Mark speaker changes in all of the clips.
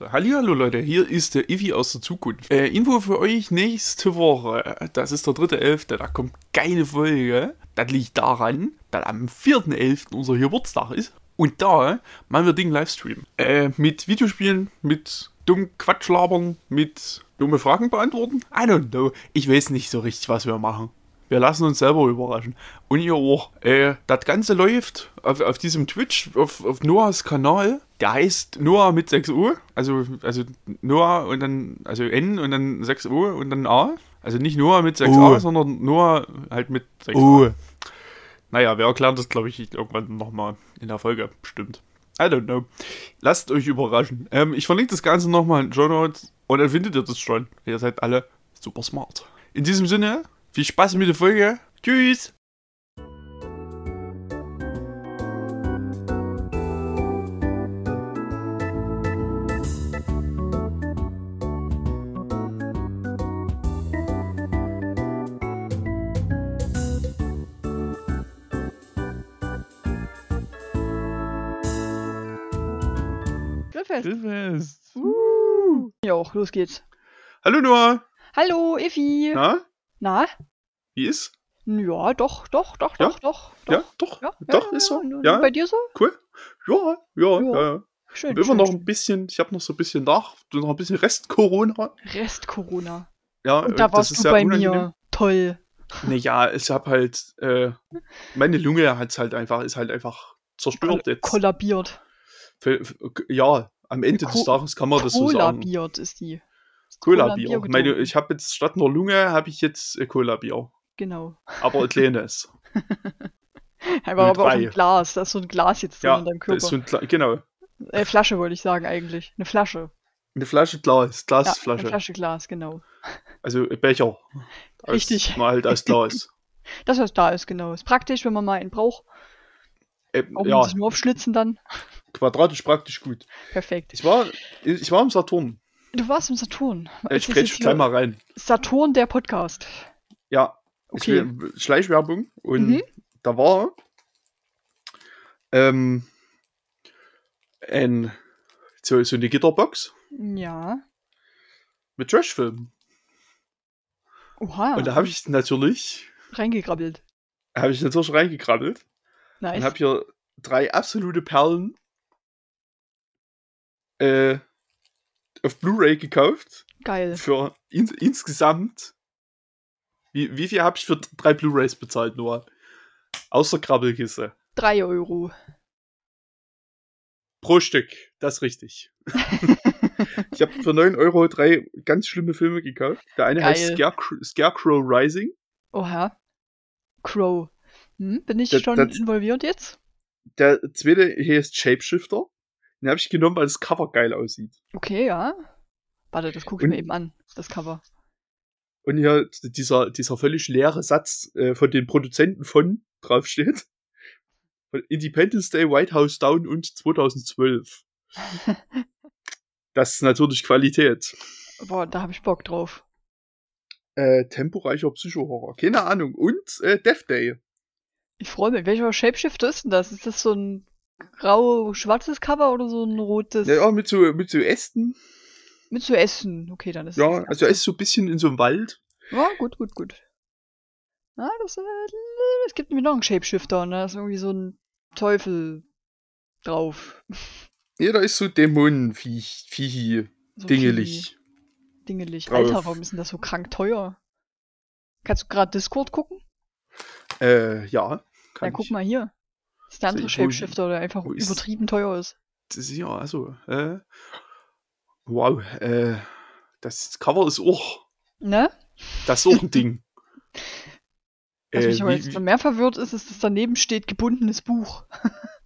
Speaker 1: So, Hallihallo Leute, hier ist der Ivi aus der Zukunft. Äh, Info für euch nächste Woche. Das ist der 3.11., da kommt keine Folge. Das liegt daran, dass am 4.11. unser Geburtstag ist. Und da machen wir Ding Livestream. Äh, mit Videospielen, mit dumm Quatschlabern, mit dumme Fragen beantworten. I don't know. Ich weiß nicht so richtig, was wir machen. Wir lassen uns selber überraschen. Und ihr auch. Äh, das Ganze läuft auf, auf diesem Twitch, auf, auf Noahs Kanal. Der heißt Noah mit 6 U. Also, also Noah und dann, also N und dann 6 U und dann A. Also nicht Noah mit 6 A,
Speaker 2: U.
Speaker 1: sondern Noah halt mit 6
Speaker 2: Uh.
Speaker 1: A. Naja, wir erklären das, glaube ich, irgendwann nochmal in der Folge. Bestimmt. I don't know. Lasst euch überraschen. Ähm, ich verlinke das Ganze nochmal in Show Notes und dann findet ihr das schon. Ihr seid alle super smart. In diesem Sinne, viel Spaß mit der Folge. Tschüss.
Speaker 3: Grillfest.
Speaker 1: Grillfest.
Speaker 3: Uh. Ja, auch, los geht's.
Speaker 1: Hallo Noah.
Speaker 3: Hallo, Effi.
Speaker 1: Na,
Speaker 3: Na?
Speaker 1: Wie ist?
Speaker 3: Ja, doch, doch, doch,
Speaker 1: Ja?
Speaker 3: doch, doch.
Speaker 1: Ja, doch.
Speaker 3: Ja,
Speaker 1: doch,
Speaker 3: ja,
Speaker 1: ist so. Ja,
Speaker 3: Bei dir so?
Speaker 1: cool. Ja, ja,
Speaker 3: Ja.
Speaker 1: ja.
Speaker 3: Schön.
Speaker 1: Immer
Speaker 3: schön,
Speaker 1: noch
Speaker 3: schön.
Speaker 1: ein bisschen, ich habe noch so ein bisschen nach, noch ein bisschen Rest-Corona.
Speaker 3: Rest Corona.
Speaker 1: Ja,
Speaker 3: Und da
Speaker 1: das
Speaker 3: warst
Speaker 1: ist
Speaker 3: du bei
Speaker 1: unangenehm.
Speaker 3: mir. Toll.
Speaker 1: Naja, ich hab halt, äh, meine Lunge hat's halt einfach, ist halt einfach zerstört jetzt.
Speaker 3: Kollabiert.
Speaker 1: Für- für- Ja, am Ende des
Speaker 3: Ko-
Speaker 1: Tages kann man das so sagen.
Speaker 3: Kollabiert ist die.
Speaker 1: Cola-Bier Meine, ich habe jetzt statt einer Lunge habe ich jetzt äh, Cola-Bier.
Speaker 3: Genau.
Speaker 1: Aber ein kleines.
Speaker 3: Aber, aber auch ein Glas. Da ist so ein Glas jetzt
Speaker 1: ja,
Speaker 3: in deinem
Speaker 1: das
Speaker 3: Körper.
Speaker 1: ist so ein, genau.
Speaker 3: äh, Flasche wollte ich sagen eigentlich. Eine Flasche.
Speaker 1: Eine Flasche Glas,
Speaker 3: Ja, eine
Speaker 1: Glasflasche.
Speaker 3: Flasche Glas, genau.
Speaker 1: Also Becher. Aus,
Speaker 3: Richtig.
Speaker 1: Mal halt aus Glas.
Speaker 3: Das, was da ist, genau. Ist praktisch, wenn man mal einen braucht.
Speaker 1: äh,
Speaker 3: Auch
Speaker 1: ja,
Speaker 3: sich nur aufschlitzen dann.
Speaker 1: quadratisch praktisch gut.
Speaker 3: Perfekt.
Speaker 1: Ich war, ich war im Saturn.
Speaker 3: Du warst im Saturn.
Speaker 1: Ich
Speaker 3: jetzt
Speaker 1: gleich mal rein.
Speaker 3: Saturn, der Podcast.
Speaker 1: Ja,
Speaker 3: Okay.
Speaker 1: will, Schleichwerbung und
Speaker 3: Mhm.
Speaker 1: da war ähm, ein, so, so eine Gitterbox
Speaker 3: Ja.
Speaker 1: mit Trashfilmen.
Speaker 3: Oha.
Speaker 1: Und da habe ich natürlich,
Speaker 3: reingekrabbelt.
Speaker 1: habe ich natürlich reingekrabbelt und
Speaker 3: Nice.
Speaker 1: habe hier drei absolute Perlen äh, auf Blu-ray gekauft
Speaker 3: Geil.
Speaker 1: für in, insgesamt. Wie, wie viel habe ich für drei Blu-rays bezahlt, Noah? Außer Krabbelkiste.
Speaker 3: Drei Euro.
Speaker 1: Pro Stück, das ist richtig. ich habe für 9 Euro drei ganz schlimme Filme gekauft. Der eine heißt
Speaker 3: Geil.
Speaker 1: Scarecrow, Scarecrow Rising.
Speaker 3: Oha. Crow. Hm, bin ich
Speaker 1: Das-
Speaker 3: schon
Speaker 1: das-
Speaker 3: involviert jetzt?
Speaker 1: Der zweite heißt Shapeshifter. Den habe ich genommen, weil das Cover geil aussieht.
Speaker 3: Okay, ja. Warte, das gucke ich
Speaker 1: Und-
Speaker 3: mir eben an, das Cover.
Speaker 1: Und hier dieser, dieser völlig leere Satz äh, von den Produzenten von draufsteht. Von Independence Day, White House Down und 2012. Das ist natürlich Qualität.
Speaker 3: Boah, da habe ich Bock drauf.
Speaker 1: Äh, temporeicher Psychohorror. Keine Ahnung. Und äh, Death Day.
Speaker 3: Ich freue mich. Welcher Shapeshifter ist denn das? Ist das so ein grau-schwarzes Cover oder so ein rotes?
Speaker 1: Ja, ja, mit so, mit so Ästen.
Speaker 3: Mit zu essen. Okay, dann ist
Speaker 1: Ja,
Speaker 3: das
Speaker 1: also er ist so ein bisschen in so einem Wald.
Speaker 3: Ja, gut, gut, gut. Ja, das, äh, es gibt nämlich noch einen Shapeshifter und da ist irgendwie so ein Teufel drauf.
Speaker 1: Ja, da ist so Dämonenviech, Viechi,
Speaker 3: So
Speaker 1: dingelig.
Speaker 3: Dingelig.
Speaker 1: drauf.
Speaker 3: Alter, warum ist denn das so krank teuer? Kannst du gerade Discord gucken?
Speaker 1: Äh, ja. Kann
Speaker 3: Ja, guck mal hier. Das ist der andere Shapeshifter, der einfach übertrieben teuer ist.
Speaker 1: Das ist ja, also, äh, wow, äh, das Cover ist auch,
Speaker 3: Ne?
Speaker 1: das ist auch ein Ding.
Speaker 3: Was
Speaker 1: Äh,
Speaker 3: mich aber
Speaker 1: wie-
Speaker 3: jetzt noch mehr verwirrt ist, ist, dass daneben steht gebundenes Buch.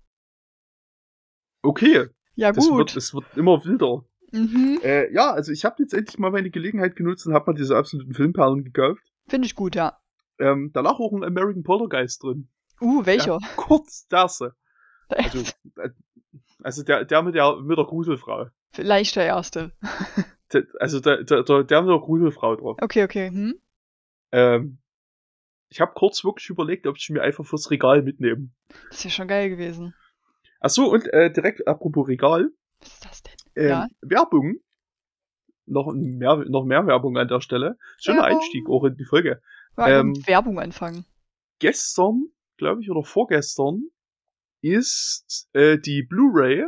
Speaker 1: okay,
Speaker 3: Ja,
Speaker 1: das
Speaker 3: gut.
Speaker 1: wird, es wird immer wilder.
Speaker 3: mhm.
Speaker 1: Äh, ja, also ich habe jetzt endlich mal meine Gelegenheit genutzt und habe mal diese absoluten Filmperlen gekauft.
Speaker 3: Finde ich gut, ja.
Speaker 1: Ähm, da lag auch ein American Poltergeist drin.
Speaker 3: Uh, welcher?
Speaker 1: Kurz, der erste.
Speaker 3: Der
Speaker 1: Also, äh, also der, der mit der, mit der Gruselfrau.
Speaker 3: Vielleicht der erste.
Speaker 1: Also der, der, der, der mit der Gruselfrau drauf.
Speaker 3: Okay, okay. Hm?
Speaker 1: Ähm, ich habe kurz wirklich überlegt, ob ich mir einfach fürs Regal mitnehme.
Speaker 3: Das ist ja schon geil gewesen.
Speaker 1: Ach so, und äh, direkt apropos Regal.
Speaker 3: Was ist das denn?
Speaker 1: Ähm,
Speaker 3: Ja.
Speaker 1: Werbung. Noch mehr, noch mehr Werbung an der Stelle. Schöner
Speaker 3: Werbung.
Speaker 1: Einstieg auch in die Folge.
Speaker 3: Ja,
Speaker 1: Ähm,
Speaker 3: mit Werbung anfangen.
Speaker 1: Gestern, glaube ich, oder vorgestern, ist äh, die Blu-ray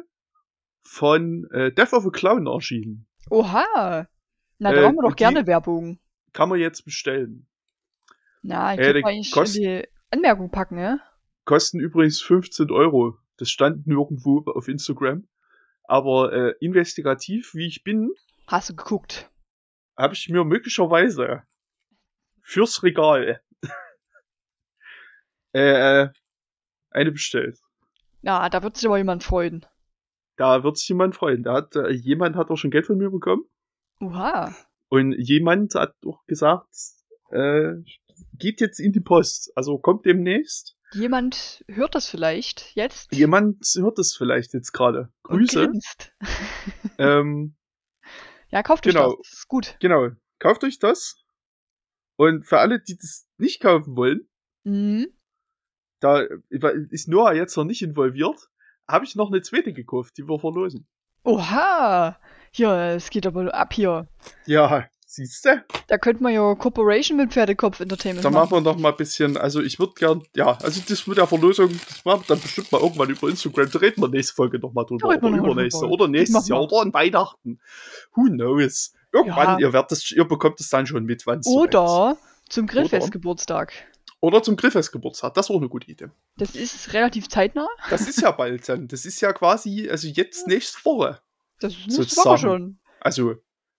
Speaker 1: von äh, Death of a Clown erschienen.
Speaker 3: Oha! Na, da
Speaker 1: äh,
Speaker 3: machen wir doch gerne Werbung.
Speaker 1: Kann man jetzt bestellen.
Speaker 3: Na, ich
Speaker 1: äh,
Speaker 3: eigentlich
Speaker 1: kost-
Speaker 3: in die Anmerkung packen, ne?
Speaker 1: Kosten übrigens 15 Euro. Das stand nirgendwo auf Instagram. Aber äh, investigativ, wie ich bin,
Speaker 3: Hast du geguckt?
Speaker 1: habe ich mir möglicherweise fürs Regal äh, eine bestellt.
Speaker 3: Ja, da wird sich aber jemand freuen.
Speaker 1: Da wird sich jemand freuen. Da hat, äh, jemand hat auch schon Geld von mir bekommen.
Speaker 3: Oha.
Speaker 1: Und jemand hat auch gesagt, äh, geht jetzt in die Post. Also kommt demnächst.
Speaker 3: Jemand hört das vielleicht jetzt.
Speaker 1: Jemand hört es vielleicht jetzt gerade. Grüße. Ähm,
Speaker 3: Ja, kauft euch
Speaker 1: Genau.
Speaker 3: das. Ist gut.
Speaker 1: genau. Kauft euch das. Und für alle, die das nicht kaufen wollen,
Speaker 3: Mhm.
Speaker 1: da ist Noah jetzt noch nicht involviert, habe ich noch eine zweite gekauft, die wir verlosen.
Speaker 3: Oha. Hier, es geht aber ab hier.
Speaker 1: Ja, siehste.
Speaker 3: Da könnte man ja Corporation mit Pferdekopf Entertainment
Speaker 1: Da machen
Speaker 3: machen.
Speaker 1: wir noch mal ein bisschen, also ich würde gern, ja, also das mit der Verlosung, das machen wir dann bestimmt mal irgendwann über Instagram, da reden wir nächste Folge noch mal drüber,
Speaker 3: Da
Speaker 1: oder übernächste, oder nächstes Jahr, oder an Weihnachten. Who knows? Irgendwann,
Speaker 3: Ja.
Speaker 1: ihr werdet das, ihr bekommt es dann schon mit, wann es.
Speaker 3: Oder zum
Speaker 1: Oder?
Speaker 3: Grillfestgeburtstag.
Speaker 1: Oder zum Griffesgeburtstag, das ist auch eine gute Idee.
Speaker 3: Das ist relativ zeitnah.
Speaker 1: Das ist ja bald dann, das ist ja quasi, also jetzt nächste Woche.
Speaker 3: Das ist nächste
Speaker 1: Sozusagen.
Speaker 3: Woche schon.
Speaker 1: Also,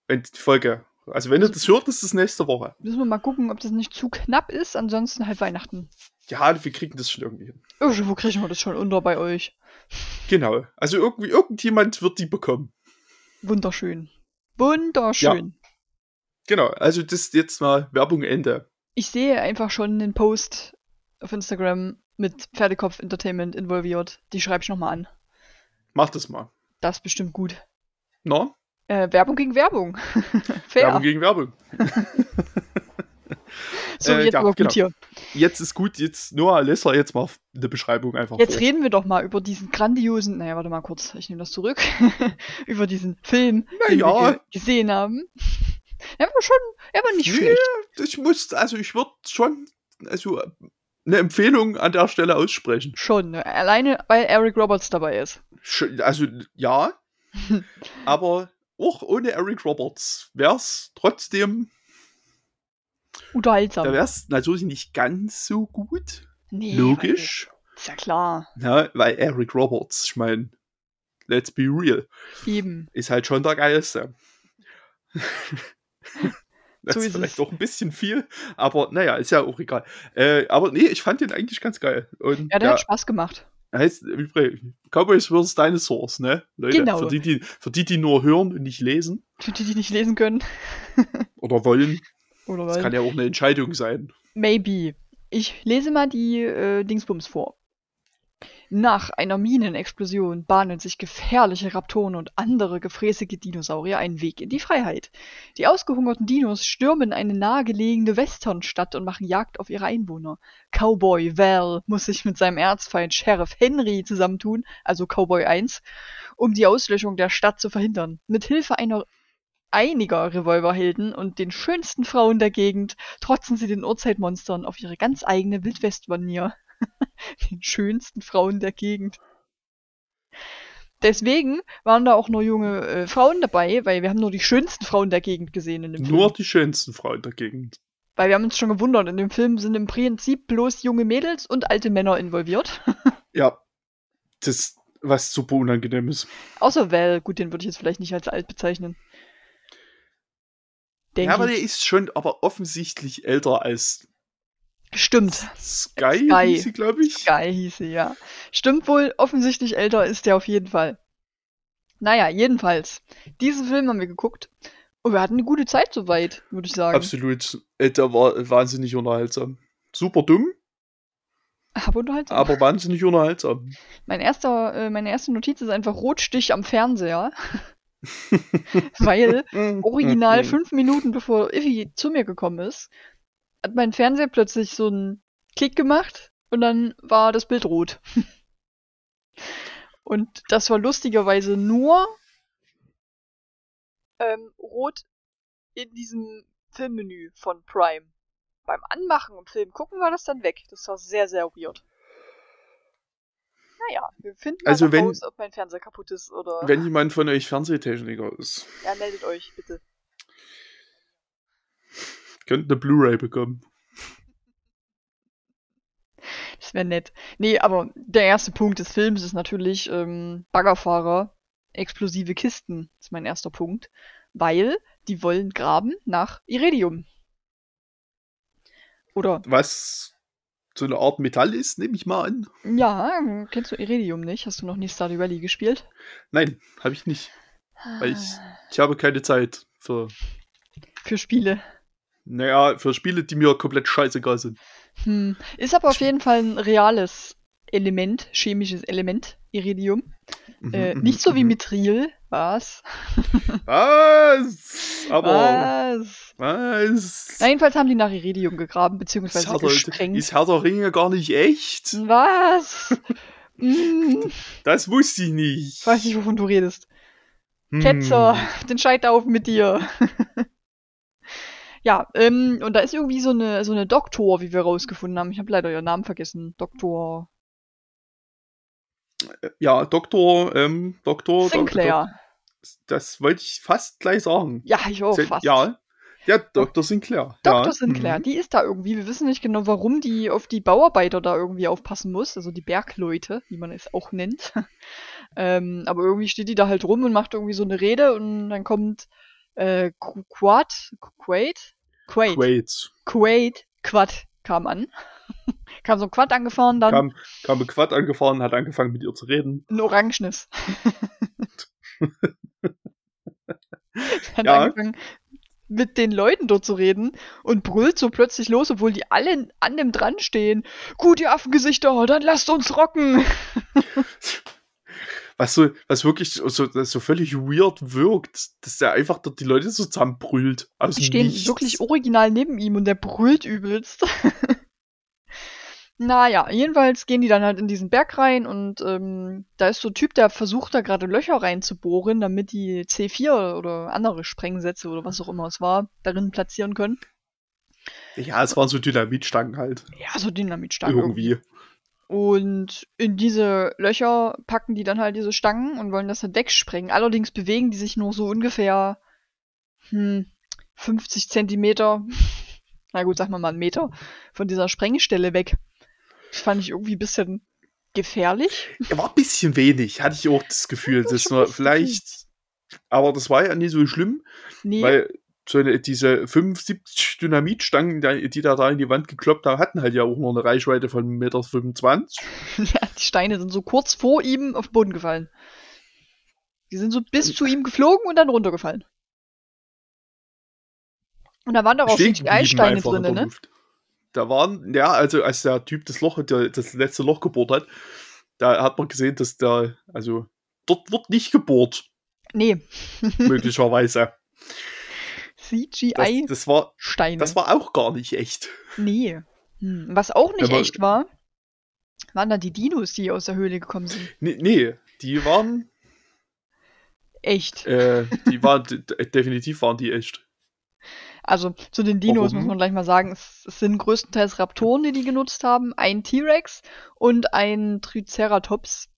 Speaker 1: wenn die Folge, also wenn ihr das hört, ist es nächste Woche.
Speaker 3: Müssen wir mal gucken, ob das nicht zu knapp ist. Ansonsten halt Weihnachten.
Speaker 1: Ja, wir kriegen das schon irgendwie hin.
Speaker 3: Irgendwo kriegen wir das schon unter bei euch.
Speaker 1: Genau. Also irgendwie, irgendjemand wird die bekommen.
Speaker 3: Wunderschön. Wunderschön.
Speaker 1: Genau, also das ist jetzt mal Werbung Ende.
Speaker 3: Ich sehe einfach schon den Post auf Instagram mit Pferdekopf Entertainment involviert. Die schreibe ich nochmal an.
Speaker 1: Mach das mal.
Speaker 3: Das ist bestimmt gut.
Speaker 1: No?
Speaker 3: Äh, Werbung gegen Werbung. Fair.
Speaker 1: Werbung gegen Werbung.
Speaker 3: so,
Speaker 1: äh,
Speaker 3: jetzt
Speaker 1: ja,
Speaker 3: aber gut
Speaker 1: genau.
Speaker 3: hier.
Speaker 1: Jetzt ist gut, jetzt Noah Lesser jetzt mal eine Beschreibung einfach
Speaker 3: Jetzt
Speaker 1: vor.
Speaker 3: reden wir doch mal über diesen grandiosen, naja, warte mal kurz, ich nehme das zurück, über diesen Film, den
Speaker 1: ja.
Speaker 3: wir ge gesehen haben. Er war schon, er war nicht
Speaker 1: Nee,
Speaker 3: schlecht.
Speaker 1: Ich muss, also ich würde schon, also eine Empfehlung an der Stelle aussprechen.
Speaker 3: Schon, ne? alleine weil Eric Roberts dabei ist.
Speaker 1: Also ja, aber auch ohne Eric Roberts wär's trotzdem,
Speaker 3: Unterhaltsam.
Speaker 1: da wär's natürlich nicht ganz so gut.
Speaker 3: nee,
Speaker 1: Logisch.
Speaker 3: Ist ja klar.
Speaker 1: Ja, weil Eric Roberts, ich meine, let's be real,
Speaker 3: Eben.
Speaker 1: ist halt schon der geilste. das
Speaker 3: So
Speaker 1: ist
Speaker 3: ist
Speaker 1: vielleicht doch ein bisschen viel, aber naja, ist ja auch egal. Äh, aber nee, ich fand den eigentlich ganz geil. Und
Speaker 3: Ja, der
Speaker 1: der
Speaker 3: hat Spaß gemacht.
Speaker 1: heißt übrigens Cowboys vs. Dinosaurs, ne? Leute,
Speaker 3: Genau.
Speaker 1: für, die, die, für die, die nur hören und nicht lesen
Speaker 3: Für die, die nicht lesen können.
Speaker 1: oder wollen,
Speaker 3: Oder
Speaker 1: das
Speaker 3: was?
Speaker 1: kann ja auch eine Entscheidung sein.
Speaker 3: Maybe. Ich lese mal die äh, Dingsbums vor. Nach einer Minenexplosion bahnen sich gefährliche Raptoren und andere gefräßige Dinosaurier einen Weg in die Freiheit. Die ausgehungerten Dinos stürmen eine nahegelegene Westernstadt und machen Jagd auf ihre Einwohner. Cowboy Val muss sich mit seinem Erzfeind Sheriff Henry zusammentun, also Cowboy 1, um die Auslöschung der Stadt zu verhindern. Mit Hilfe einer einiger Revolverhelden und den schönsten Frauen der Gegend trotzen sie den Urzeitmonstern auf ihre ganz eigene Wildwest-Manier. den schönsten Frauen der Gegend. Deswegen waren da auch nur junge äh, Frauen dabei, weil wir haben nur die schönsten Frauen der Gegend gesehen in dem
Speaker 1: Nur
Speaker 3: Film.
Speaker 1: die schönsten Frauen der Gegend.
Speaker 3: Weil wir haben uns schon gewundert, in dem Film sind im Prinzip bloß junge Mädels und alte Männer involviert.
Speaker 1: Ja, das, was super unangenehm ist.
Speaker 3: Außer Val, gut, den würde ich jetzt vielleicht nicht als alt bezeichnen. Denk
Speaker 1: ja, aber der ist schon aber offensichtlich älter als
Speaker 3: Stimmt.
Speaker 1: Sky,
Speaker 3: Sky.
Speaker 1: hieß sie, glaube ich.
Speaker 3: Sky hieß sie, ja. Stimmt wohl, offensichtlich älter ist der auf jeden Fall. Naja, jedenfalls. Diesen Film haben wir geguckt. Und wir hatten eine gute Zeit soweit, würde ich sagen.
Speaker 1: Absolut. Äh, Der war wahnsinnig unterhaltsam. Super dumm,
Speaker 3: Aber unterhaltsam.
Speaker 1: aber wahnsinnig unterhaltsam.
Speaker 3: Mein erster, äh, meine erste Notiz ist einfach Rotstich am Fernseher. Weil original fünf Minuten bevor Iffy zu mir gekommen ist, hat mein Fernseher plötzlich so einen Klick gemacht und dann war das Bild rot. und das war lustigerweise nur ähm, rot in diesem Filmmenü von Prime. Beim Anmachen und Film gucken war das dann weg. Das war sehr, sehr weird. Naja, wir finden mal
Speaker 1: Also
Speaker 3: noch
Speaker 1: wenn-
Speaker 3: raus, ob mein Fernseher kaputt ist oder.
Speaker 1: Wenn jemand von euch Fernsehtechniker ist,
Speaker 3: Ja, meldet euch bitte.
Speaker 1: Könnt eine Blu-ray bekommen.
Speaker 3: Das wäre nett. Nee, aber der erste Punkt des Films ist natürlich ähm, Baggerfahrer, explosive Kisten. ist mein erster Punkt. Weil die wollen graben nach Iridium. Oder,
Speaker 1: Was so eine Art Metall ist, nehme ich mal an.
Speaker 3: ja, kennst du Iridium nicht? Hast du noch nie Stardew Valley gespielt?
Speaker 1: Nein, habe ich nicht. Weil ich, ich habe keine Zeit für,
Speaker 3: Für Spiele.
Speaker 1: Naja, für Spiele, die mir komplett scheißegal sind.
Speaker 3: Hm. Ist aber auf jeden Fall ein reales Element, chemisches Element, Iridium.
Speaker 1: Mhm,
Speaker 3: Äh,
Speaker 1: mhm,
Speaker 3: nicht so wie
Speaker 1: mhm.
Speaker 3: Mithril. Was?
Speaker 1: Was? Aber.
Speaker 3: Was?
Speaker 1: Was?
Speaker 3: Na, jedenfalls haben die nach Iridium gegraben,
Speaker 1: ist
Speaker 3: beziehungsweise
Speaker 1: der,
Speaker 3: gesprengt.
Speaker 1: ist Herr der Ringe gar nicht echt?
Speaker 3: Was? hm,
Speaker 1: Das wusste ich nicht.
Speaker 3: ich weiß nicht, wovon du redest.
Speaker 1: Hm.
Speaker 3: Ketzer, den Scheiterhaufen mit dir. Ja, ähm, und da ist irgendwie so eine, so eine Doktor, wie wir rausgefunden haben. Ich habe leider ihren Namen vergessen. Doktor
Speaker 1: Ja, Doktor, ähm, Doktor. Dok-
Speaker 3: Sinclair.
Speaker 1: Dok- das wollte ich fast gleich sagen.
Speaker 3: Ja, ich auch fast.
Speaker 1: Ja, ja, Dr. Sinclair.
Speaker 3: Dr.
Speaker 1: ja.
Speaker 3: Sinclair,
Speaker 1: mhm.
Speaker 3: die ist da irgendwie. Wir wissen nicht genau, warum die auf die Bauarbeiter da irgendwie aufpassen muss. Also die Bergleute, wie man es auch nennt. ähm, aber irgendwie steht die da halt rum und macht irgendwie so eine Rede und dann kommt äh, Qu- Quad, Quaid? Quaid.
Speaker 1: Quaid.
Speaker 3: Quaid, Quad kam an. kam so ein Quad angefahren, dann
Speaker 1: Kam, kam ein Quad angefahren, hat angefangen mit ihr zu reden.
Speaker 3: ein Orangenes. hat
Speaker 1: Ja.
Speaker 3: angefangen mit den Leuten dort zu reden und brüllt so plötzlich los, obwohl die alle an dem dran stehen. Gut, ihr Affengesichter, dann lasst uns rocken.
Speaker 1: Was so, was wirklich so, so völlig weird wirkt, dass der einfach dort die Leute so zusammenbrüllt.
Speaker 3: Die stehen
Speaker 1: Nichts.
Speaker 3: wirklich original neben ihm und der brüllt übelst. naja, jedenfalls gehen die dann halt in diesen Berg rein und ähm, da ist so ein Typ, der versucht da gerade Löcher reinzubohren, damit die C4 oder andere Sprengsätze oder was auch immer es war, darin platzieren können.
Speaker 1: Ja, es waren so Dynamitstangen halt.
Speaker 3: Ja, so Dynamitstangen. irgendwie.
Speaker 1: Irgendwie.
Speaker 3: Und in diese Löcher packen die dann halt diese Stangen und wollen das dann wegsprengen. Allerdings bewegen die sich nur so ungefähr hm, 50 Zentimeter, na gut, sagen wir mal einen Meter, von dieser Sprengstelle weg. Das fand ich irgendwie ein bisschen gefährlich.
Speaker 1: Er war ein bisschen wenig, hatte ich auch das Gefühl.
Speaker 3: Ja,
Speaker 1: Das war vielleicht. Aber das war ja nicht so schlimm,
Speaker 3: Nee,
Speaker 1: weil so eine, diese 75 Dynamitstangen, die da, da in die Wand gekloppt haben, hatten halt ja auch nur eine Reichweite von 1,25 Meter.
Speaker 3: ja, die Steine sind so kurz vor ihm auf den Boden gefallen. Die sind so bis zu ihm geflogen und dann runtergefallen. Und da waren doch auch
Speaker 1: geblieben
Speaker 3: Eissteine drin, ne?
Speaker 1: Luft. Da waren, ja, also als der Typ das Loch, der, das letzte Loch gebohrt hat, da hat man gesehen, dass da, also dort wird nicht gebohrt,
Speaker 3: Nee,
Speaker 1: möglicherweise. Das,
Speaker 3: CGI-Steine.
Speaker 1: das, war, das war auch gar nicht echt.
Speaker 3: Nee. Hm. Was auch nicht
Speaker 1: Aber-
Speaker 3: echt war, waren dann die Dinos, die aus der Höhle gekommen sind.
Speaker 1: Nee, nee die waren,
Speaker 3: Echt.
Speaker 1: äh, die waren, definitiv waren die echt.
Speaker 3: Also zu den Dinos
Speaker 1: Warum?
Speaker 3: muss man gleich mal sagen, es, es sind größtenteils Raptoren, die die genutzt haben, ein T-Rex und ein Triceratops.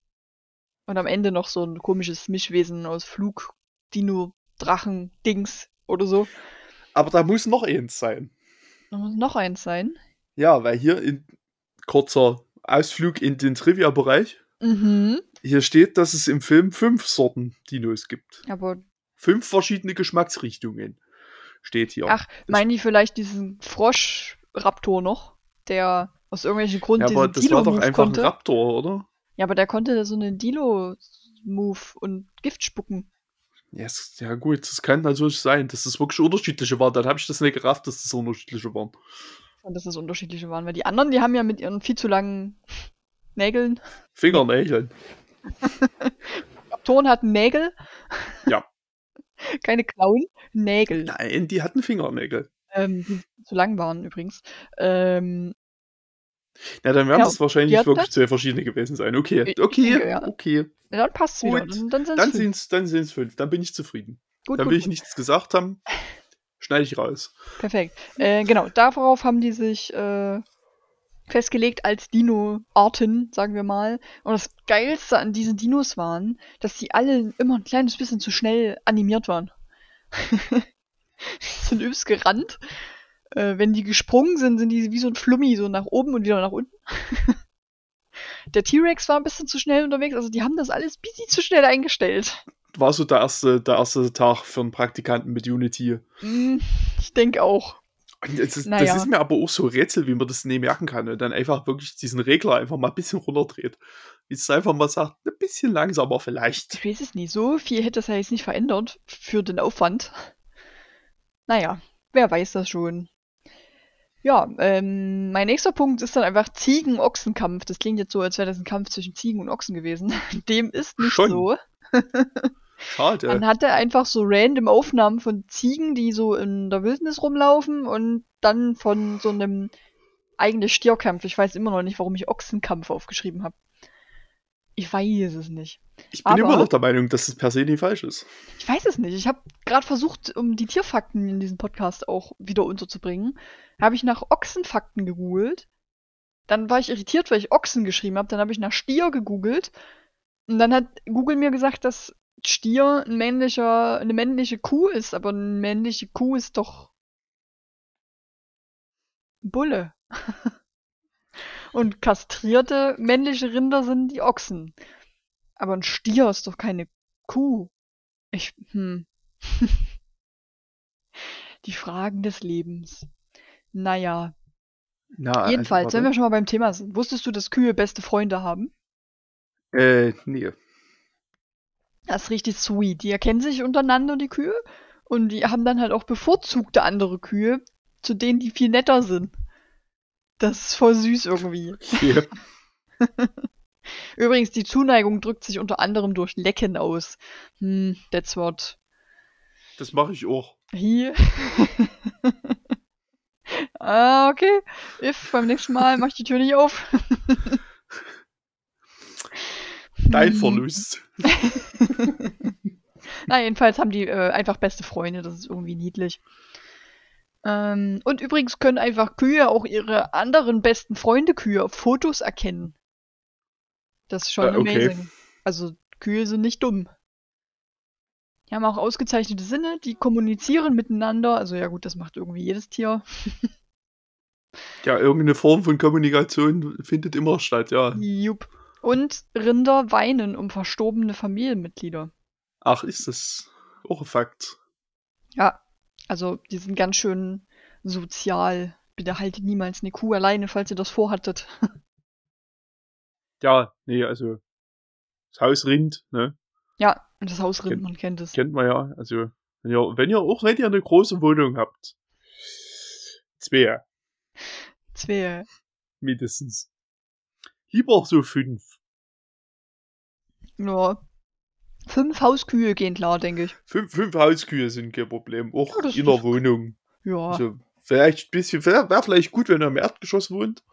Speaker 3: Und am Ende noch so ein komisches Mischwesen aus Flug, Dino, Drachen, Dings oder so.
Speaker 1: Aber da muss noch eins sein.
Speaker 3: Da muss noch eins sein.
Speaker 1: Ja, weil hier in kurzer Ausflug in den Trivia-Bereich,
Speaker 3: Mhm.
Speaker 1: hier steht, dass es im Film fünf Sorten Dinos gibt.
Speaker 3: Aber,
Speaker 1: Fünf verschiedene Geschmacksrichtungen. Steht hier.
Speaker 3: ach, meinen die vielleicht diesen Frosch-Raptor noch, der aus irgendwelchen Grund
Speaker 1: ja, aber
Speaker 3: diesen
Speaker 1: das war doch einfach
Speaker 3: konnte?
Speaker 1: ein Raptor, oder?
Speaker 3: Ja, aber der konnte so einen Dilo-Move und Gift spucken.
Speaker 1: Ja, es, ja gut, das kann natürlich sein, dass das wirklich unterschiedliche waren. Dann habe ich das nicht gerafft, dass das unterschiedliche waren.
Speaker 3: Und dass es unterschiedliche waren. Weil die anderen, die haben ja mit ihren viel zu langen Nägeln.
Speaker 1: Fingernägeln.
Speaker 3: Raptoren hatten Nägel.
Speaker 1: Ja.
Speaker 3: Keine Klauen, Nägel.
Speaker 1: Nein, die hatten Fingernägel.
Speaker 3: Ähm, die zu lang waren übrigens. Ähm,
Speaker 1: Ja, dann werden
Speaker 3: Ja,
Speaker 1: das wahrscheinlich
Speaker 3: hatten
Speaker 1: wirklich zwei verschiedene gewesen sein. Okay,
Speaker 3: Ich- ich
Speaker 1: okay,
Speaker 3: denke, ja.
Speaker 1: okay.
Speaker 3: dann wieder.
Speaker 1: Gut.
Speaker 3: Dann, dann sind's
Speaker 1: Dann
Speaker 3: fünf.
Speaker 1: sind es dann sind's fünf. Dann bin ich zufrieden.
Speaker 3: Gut,
Speaker 1: Da
Speaker 3: gut,
Speaker 1: will ich
Speaker 3: gut.
Speaker 1: nichts gesagt haben. Schneide ich raus.
Speaker 3: Perfekt. Äh, genau, darauf haben die sich äh, festgelegt als Dino-Arten, sagen wir mal. Und das Geilste an diesen Dinos waren, dass die alle immer ein kleines bisschen zu schnell animiert waren. die sind übelst gerannt. Äh, wenn die gesprungen sind, sind die wie so ein Flummi, so nach oben und wieder nach unten. Der T-Rex war ein bisschen zu schnell unterwegs, also die haben das alles ein bisschen zu schnell eingestellt.
Speaker 1: War so der erste, der erste Tag für einen Praktikanten mit Unity.
Speaker 3: Hm, ich denke auch.
Speaker 1: Das, ist,
Speaker 3: Naja.
Speaker 1: das ist mir aber auch so ein Rätsel, wie man das nicht merken kann. Und dann einfach wirklich diesen Regler einfach mal ein bisschen runterdreht. Jetzt einfach mal sagt, ein bisschen langsamer vielleicht.
Speaker 3: Ich weiß es nicht. So viel hätte es ja jetzt nicht verändert für den Aufwand. Naja, wer weiß das schon. Ja, ähm, mein nächster Punkt ist dann einfach Ziegen-Ochsenkampf. Das klingt jetzt so, als wäre das ein Kampf zwischen Ziegen und Ochsen gewesen. Dem ist nicht
Speaker 1: Schon.
Speaker 3: so.
Speaker 1: Schade.
Speaker 3: Man hatte einfach so random Aufnahmen von Ziegen, die so in der Wildnis rumlaufen und dann von so einem eigentlich Stierkampf. Ich weiß immer noch nicht, warum ich Ochsenkampf aufgeschrieben habe. Ich weiß es nicht.
Speaker 1: ich bin
Speaker 3: aber-
Speaker 1: immer noch der Meinung, dass es per se nicht falsch ist.
Speaker 3: Ich weiß es nicht. Ich habe gerade versucht, um die Tierfakten in diesem Podcast auch wieder unterzubringen, habe ich nach Ochsenfakten gegoogelt. Dann war ich irritiert, weil ich Ochsen geschrieben habe. Dann habe ich nach Stier gegoogelt. Und dann hat Google mir gesagt, dass Stier ein männlicher, eine männliche Kuh ist. Aber eine männliche Kuh ist doch Bulle. Und kastrierte männliche Rinder sind die Ochsen. Aber ein Stier ist doch keine Kuh. Ich, hm. Die Fragen des Lebens. Naja,
Speaker 1: Na,
Speaker 3: jedenfalls,
Speaker 1: also,
Speaker 3: wenn wir schon mal beim Thema sind. Wusstest du, dass Kühe beste Freunde haben?
Speaker 1: Äh, nee.
Speaker 3: Das ist richtig sweet. Die erkennen sich untereinander, die Kühe. Und die haben dann halt auch bevorzugte andere Kühe, zu denen die viel netter sind. Das ist voll süß irgendwie.
Speaker 1: Okay.
Speaker 3: Übrigens, die Zuneigung drückt sich unter anderem durch Lecken aus. Hm, that's what
Speaker 1: Das mache ich auch.
Speaker 3: Hier. ah, okay. If, beim nächsten Mal mach ich die Tür nicht auf.
Speaker 1: Dein
Speaker 3: Hm.
Speaker 1: Verlust.
Speaker 3: Na, jedenfalls haben die äh, einfach beste Freunde. Das ist irgendwie niedlich. Ähm, und übrigens können einfach Kühe auch ihre anderen besten Freunde Kühe auf Fotos erkennen. Das ist schon
Speaker 1: Äh, okay.
Speaker 3: amazing. Also, Kühe sind nicht dumm. Die haben auch ausgezeichnete Sinne, die kommunizieren miteinander. Also, ja, gut, das macht irgendwie jedes Tier.
Speaker 1: Ja, irgendeine Form von Kommunikation findet immer statt, ja.
Speaker 3: Jupp. Und Rinder weinen um verstorbene Familienmitglieder.
Speaker 1: Ach, ist das auch ein Fakt.
Speaker 3: Ja, also die sind ganz schön sozial. Bitte haltet niemals eine Kuh alleine, falls ihr das vorhattet.
Speaker 1: Ja, nee, also das Haus Rind, ne?
Speaker 3: Ja, und das Hausrind,
Speaker 1: Kennt-
Speaker 3: man kennt es.
Speaker 1: Kennt man ja. Also, wenn ihr, wenn ihr auch wenn ihr eine große Wohnung habt. Zwei,
Speaker 3: Zwei.
Speaker 1: mindestens. Lieber so fünf.
Speaker 3: Ja. Fünf Hauskühe gehen klar, denke ich.
Speaker 1: Fünf, fünf Hauskühe sind kein Problem. Auch
Speaker 3: Ja,
Speaker 1: in der Wohnung.
Speaker 3: Ja.
Speaker 1: Also, vielleicht ein bisschen, wäre wär vielleicht gut, wenn ihr im Erdgeschoss wohnt.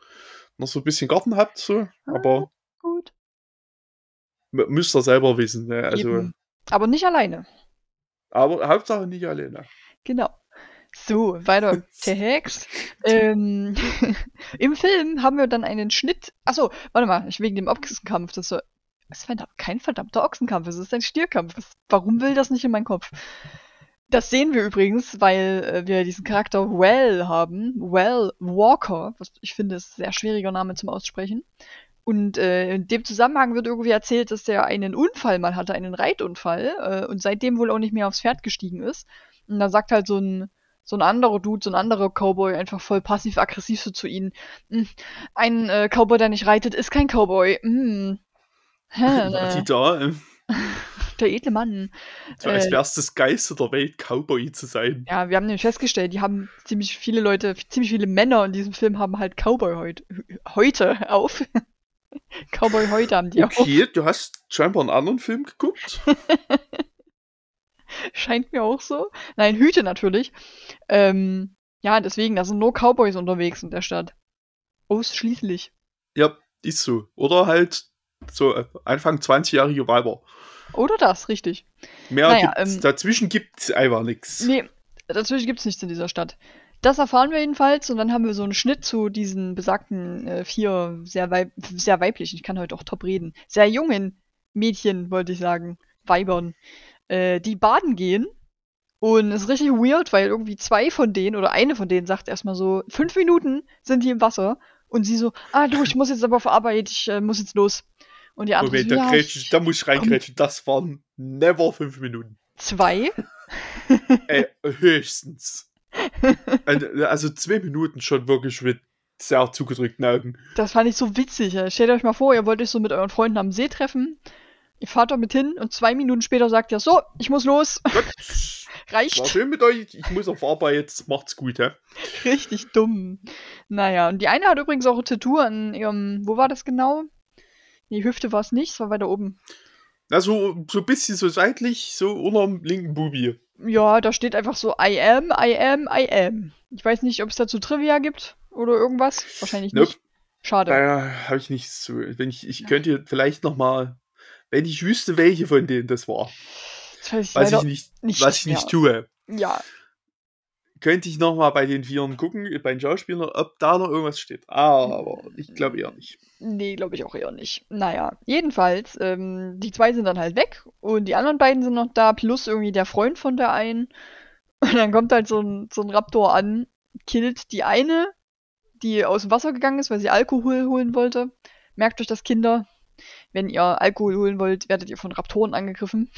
Speaker 1: Noch so ein bisschen Garten habt, so. Aber
Speaker 3: Gut.
Speaker 1: m- müsst ihr selber wissen, ne? Also,
Speaker 3: Eben. Aber nicht alleine.
Speaker 1: aber Hauptsache nicht alleine.
Speaker 3: Genau. So, weiter im Text. ähm, Im Film haben wir dann einen Schnitt. Achso, warte mal, ich wegen dem Ochsenkampf. Das, so, das ist kein verdammter Ochsenkampf, es ist ein Stierkampf. Warum will das nicht in meinen Kopf? Das sehen wir übrigens, weil äh, wir diesen Charakter Well haben. Well Walker, was ich finde, ist ein sehr schwieriger Name zum Aussprechen. Und äh, in dem Zusammenhang wird irgendwie erzählt, dass der einen Unfall mal hatte, einen Reitunfall, äh, und seitdem wohl auch nicht mehr aufs Pferd gestiegen ist. Und da sagt halt so ein, so ein anderer Dude, so ein anderer Cowboy einfach voll passiv-aggressiv so zu ihnen. "Hm, Ein äh, Cowboy, der nicht reitet, ist kein Cowboy. Hm. Hä,
Speaker 1: Die da, äh,
Speaker 3: der edle Mann.
Speaker 1: so als
Speaker 3: Äh.
Speaker 1: wär's das Geiste der Welt, Cowboy zu sein.
Speaker 3: Ja, wir haben nämlich festgestellt, die haben ziemlich viele Leute, ziemlich viele Männer in diesem Film haben halt Cowboy heut, heute auf. Cowboy heute haben die auch.
Speaker 1: Okay, du hast scheinbar einen anderen Film geguckt.
Speaker 3: Scheint mir auch so. Nein, Hüte natürlich. Ähm, ja, deswegen, da sind nur Cowboys unterwegs in der Stadt. Ausschließlich.
Speaker 1: Ja, ist so. Oder halt so äh, Anfang 20-jährige Weiber.
Speaker 3: Oder das, richtig.
Speaker 1: Mehr
Speaker 3: Naja,
Speaker 1: gibt's,
Speaker 3: ähm,
Speaker 1: dazwischen gibt es einfach nichts.
Speaker 3: Nee, dazwischen gibt's nichts in dieser Stadt. Das erfahren wir jedenfalls und dann haben wir so einen Schnitt zu diesen besagten äh, vier sehr, weib sehr weiblichen, ich kann heute auch top reden, sehr jungen Mädchen, wollte ich sagen, Weibern, äh, die baden gehen. Und es ist richtig weird, weil irgendwie zwei von denen oder eine von denen sagt erstmal so, fünf Minuten sind die im Wasser. Und sie so, ah du, ich muss jetzt aber auf Arbeit, ich äh, muss jetzt los. Und die andere
Speaker 1: Moment,
Speaker 3: so,
Speaker 1: da,
Speaker 3: ja,
Speaker 1: ich, da muss ich reingrätschen. Das waren never fünf Minuten.
Speaker 3: zwei.
Speaker 1: Ey, höchstens. Also also zwei Minuten schon wirklich mit sehr zugedrückten Augen.
Speaker 3: Das fand ich so witzig. ey. Stellt euch mal vor, ihr wollt euch so mit euren Freunden am See treffen. Ihr fahrt da mit hin und zwei Minuten später sagt ihr, so, ich muss los.
Speaker 1: Gott, war
Speaker 3: Reicht.
Speaker 1: schön mit euch. Ich muss auf Arbeit jetzt. Macht's gut, hä?
Speaker 3: Richtig dumm. Naja, und die eine hat übrigens auch ein Tattoo an ihrem, wo war das genau? Die Hüfte war es nicht, es war weiter oben.
Speaker 1: Also so ein bisschen so seitlich, so unterm linken Bubi.
Speaker 3: Ja, da steht einfach so I am, I am, I am. Ich weiß nicht, ob es dazu Trivia gibt oder irgendwas. Wahrscheinlich
Speaker 1: Nope.
Speaker 3: nicht. Schade.
Speaker 1: Da habe ich nicht so. Wenn ich, ich könnte vielleicht noch mal, wenn ich wüsste, welche von denen das war,
Speaker 3: Das weiß ich
Speaker 1: was ich nicht,
Speaker 3: nicht
Speaker 1: was ich nicht
Speaker 3: mehr.
Speaker 1: tue,
Speaker 3: Ja,
Speaker 1: könnte ich noch mal bei den Vieren gucken, bei den Schauspielern, ob da noch irgendwas steht. Aber ich glaube eher nicht.
Speaker 3: Nee, glaube ich auch eher nicht. Naja, jedenfalls, ähm, die zwei sind dann halt weg und die anderen beiden sind noch da, plus irgendwie der Freund von der einen. Und dann kommt halt so ein, so ein Raptor an, killt die eine, die aus dem Wasser gegangen ist, weil sie Alkohol holen wollte. Merkt euch das, Kinder. Wenn ihr Alkohol holen wollt, werdet ihr von Raptoren angegriffen.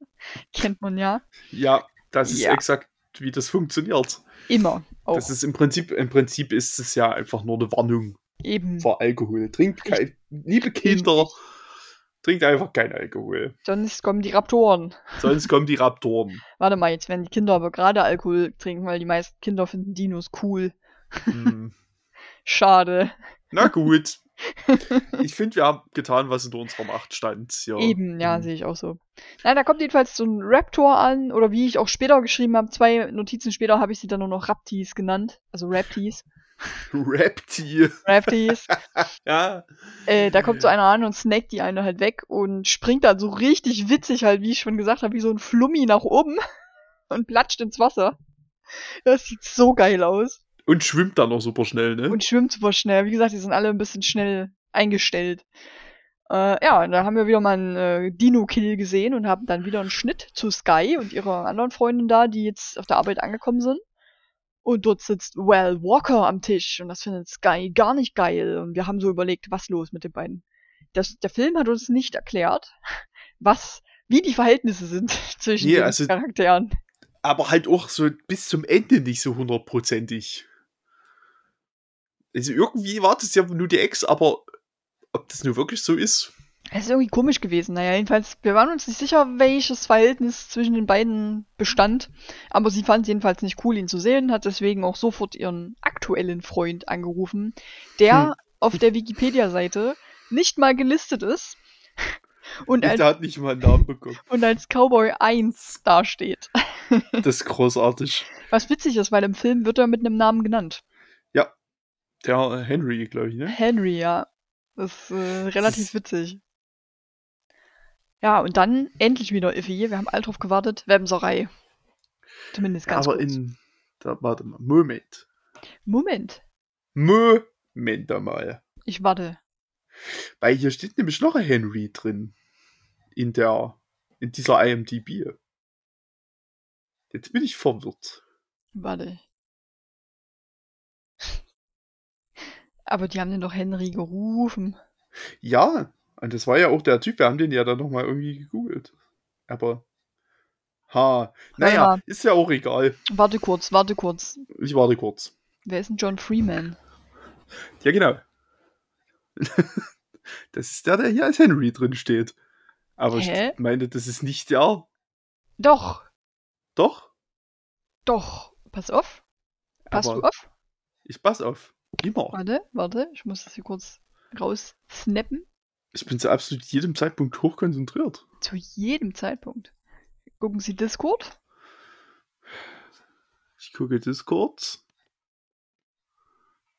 Speaker 3: Kennt man ja.
Speaker 1: Ja, das ist
Speaker 3: Ja.
Speaker 1: exakt, wie das funktioniert.
Speaker 3: Immer. Auch.
Speaker 1: Das ist im Prinzip, im Prinzip ist es ja einfach nur eine Warnung
Speaker 3: eben.
Speaker 1: vor Alkohol. Trinkt kein, liebe Kinder, trinkt einfach kein Alkohol.
Speaker 3: Sonst kommen die Raptoren.
Speaker 1: Sonst kommen die Raptoren.
Speaker 3: Warte mal, jetzt werden die Kinder aber gerade Alkohol trinken, weil die meisten Kinder finden Dinos cool.
Speaker 1: Hm.
Speaker 3: Schade.
Speaker 1: Na gut. Ich finde, wir haben getan, was in unserer Macht stand. Ja.
Speaker 3: Eben, ja,
Speaker 1: Hm.
Speaker 3: sehe ich auch so. Nein, da kommt jedenfalls so ein Raptor an, oder wie ich auch später geschrieben habe, zwei Notizen später habe ich sie dann nur noch Raptis genannt. Also Raptis.
Speaker 1: Rapti.
Speaker 3: Raptis.
Speaker 1: Ja.
Speaker 3: äh, da kommt so einer an und snackt die eine halt weg und springt dann so richtig witzig halt, wie ich schon gesagt habe, wie so ein Flummi nach oben und platscht ins Wasser. Das sieht so geil aus.
Speaker 1: Und schwimmt dann noch super schnell, ne?
Speaker 3: und schwimmt super schnell. Wie gesagt, die sind alle ein bisschen schnell eingestellt. Äh, ja, und da haben wir wieder mal einen äh, Dino-Kill gesehen und haben dann wieder einen Schnitt zu Sky und ihrer anderen Freundin da, die jetzt auf der Arbeit angekommen sind. Und dort sitzt Well Walker am Tisch und das findet Sky gar nicht geil. Und wir haben so überlegt, was los mit den beiden. Das, der Film hat uns nicht erklärt, was, wie die Verhältnisse sind zwischen
Speaker 1: Nee,
Speaker 3: den
Speaker 1: also-
Speaker 3: Charakteren.
Speaker 1: Aber halt auch so bis zum Ende nicht so hundertprozentig. Also irgendwie war das ja nur die Ex, aber ob das nur wirklich so ist?
Speaker 3: Es ist irgendwie komisch gewesen. Naja, jedenfalls, wir waren uns nicht sicher, welches Verhältnis zwischen den beiden bestand. Aber sie fand es jedenfalls nicht cool, ihn zu sehen, hat deswegen auch sofort ihren aktuellen Freund angerufen, der
Speaker 1: Hm.
Speaker 3: auf der Wikipedia-Seite nicht mal gelistet ist und als,
Speaker 1: Der hat nicht mal einen Namen bekommen.
Speaker 3: und als Cowboy 1 dasteht.
Speaker 1: Das ist großartig.
Speaker 3: Was witzig ist, weil im Film wird er mit einem Namen genannt.
Speaker 1: Der Henry, glaube ich, ne?
Speaker 3: Henry, ja. Das ist äh, relativ
Speaker 1: ist-
Speaker 3: witzig. Ja, und dann endlich wieder Iffy. Wir haben all drauf gewartet. Wemserei. Zumindest ganz
Speaker 1: Aber
Speaker 3: kurz.
Speaker 1: in. Da, warte mal. Moment.
Speaker 3: Moment.
Speaker 1: Moment einmal.
Speaker 3: Ich warte.
Speaker 1: Weil hier steht nämlich noch ein Henry drin. In der. In dieser IMDb. Jetzt bin ich verwirrt.
Speaker 3: Warte. Aber die haben den doch Henry gerufen.
Speaker 1: Ja, und das war ja auch der Typ, wir haben den ja dann nochmal irgendwie gegoogelt. Aber. Ha. Naja,
Speaker 3: mal.
Speaker 1: ist ja auch egal.
Speaker 3: Warte kurz, warte kurz.
Speaker 1: Ich warte kurz.
Speaker 3: Wer ist denn John Freeman?
Speaker 1: Ja, genau. das ist der, der hier als Henry drin steht. Aber
Speaker 3: Hä?
Speaker 1: ich meine, das ist nicht der.
Speaker 3: Doch,
Speaker 1: Doch?
Speaker 3: doch. Pass auf. Pass du auf?
Speaker 1: Ich pass auf. Immer.
Speaker 3: Warte, warte. Ich muss das hier kurz raussnappen.
Speaker 1: Ich bin zu absolut jedem Zeitpunkt hochkonzentriert.
Speaker 3: Zu jedem Zeitpunkt. Gucken Sie Discord?
Speaker 1: Ich gucke Discord.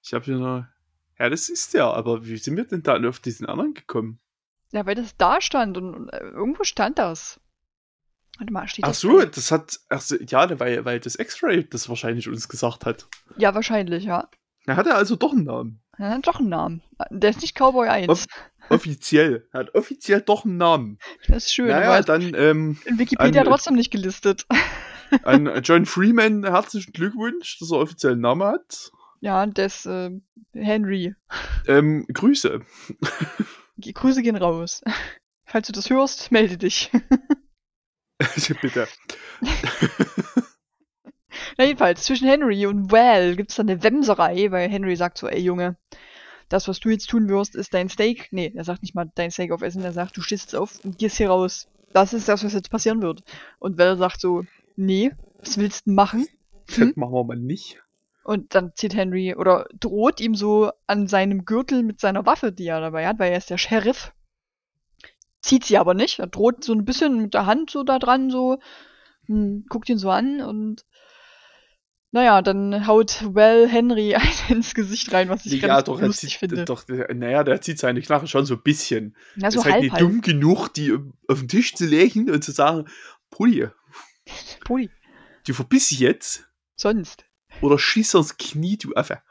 Speaker 1: Ich habe hier noch. Ja, das ist der, aber wie sind wir denn da auf diesen anderen gekommen?
Speaker 3: Ja, weil das da stand und, und äh, irgendwo stand das. Warte mal, steht
Speaker 1: Ach
Speaker 3: das
Speaker 1: so,
Speaker 3: da?
Speaker 1: das hat, ach so, ja, weil, weil das X-Ray das wahrscheinlich uns gesagt hat.
Speaker 3: Ja, wahrscheinlich, ja.
Speaker 1: Er hatte also doch einen Namen.
Speaker 3: Er hat doch einen Namen. Der ist nicht Cowboy 1.
Speaker 1: Off- Offiziell. Er hat offiziell doch einen Namen.
Speaker 3: Das ist schön,
Speaker 1: naja, dann ähm,
Speaker 3: in Wikipedia
Speaker 1: an-
Speaker 3: trotzdem nicht gelistet.
Speaker 1: an John Freeman herzlichen Glückwunsch, dass er offiziell einen Namen hat.
Speaker 3: Ja, das äh, Henry.
Speaker 1: Ähm, Grüße.
Speaker 3: Die Grüße gehen raus. Falls du das hörst, melde dich.
Speaker 1: Bitte.
Speaker 3: Na jedenfalls, zwischen Henry und Val gibt's dann eine Wemserei, weil Henry sagt so, ey Junge, das, was du jetzt tun wirst, ist dein Steak. Nee, er sagt nicht mal dein Steak aufessen, er sagt, du stehst jetzt auf und gehst hier raus. Das ist das, was jetzt passieren wird. Und Val sagt so, nee, was willst du machen?
Speaker 1: Das
Speaker 3: Hm?
Speaker 1: machen wir mal nicht.
Speaker 3: Und dann zieht Henry oder droht ihm so an seinem Gürtel mit seiner Waffe, die er dabei hat, weil er ist der Sheriff. Zieht sie aber nicht. Er droht so ein bisschen mit der Hand so da dran, so, hm, guckt ihn so an und naja, dann haut Well Henry einen ins Gesicht rein, was ich
Speaker 1: ja,
Speaker 3: ganz
Speaker 1: doch,
Speaker 3: lustig
Speaker 1: zieht,
Speaker 3: finde.
Speaker 1: doch, naja, der zieht seine Knarre schon so ein bisschen.
Speaker 3: ja, so
Speaker 1: ist halt
Speaker 3: halb,
Speaker 1: nicht
Speaker 3: halb.
Speaker 1: dumm genug, die auf den Tisch zu legen und zu sagen, Pulli,
Speaker 3: Poli.
Speaker 1: du verbiss dich jetzt
Speaker 3: Sonst.
Speaker 1: oder schieß ans Knie, du Affe.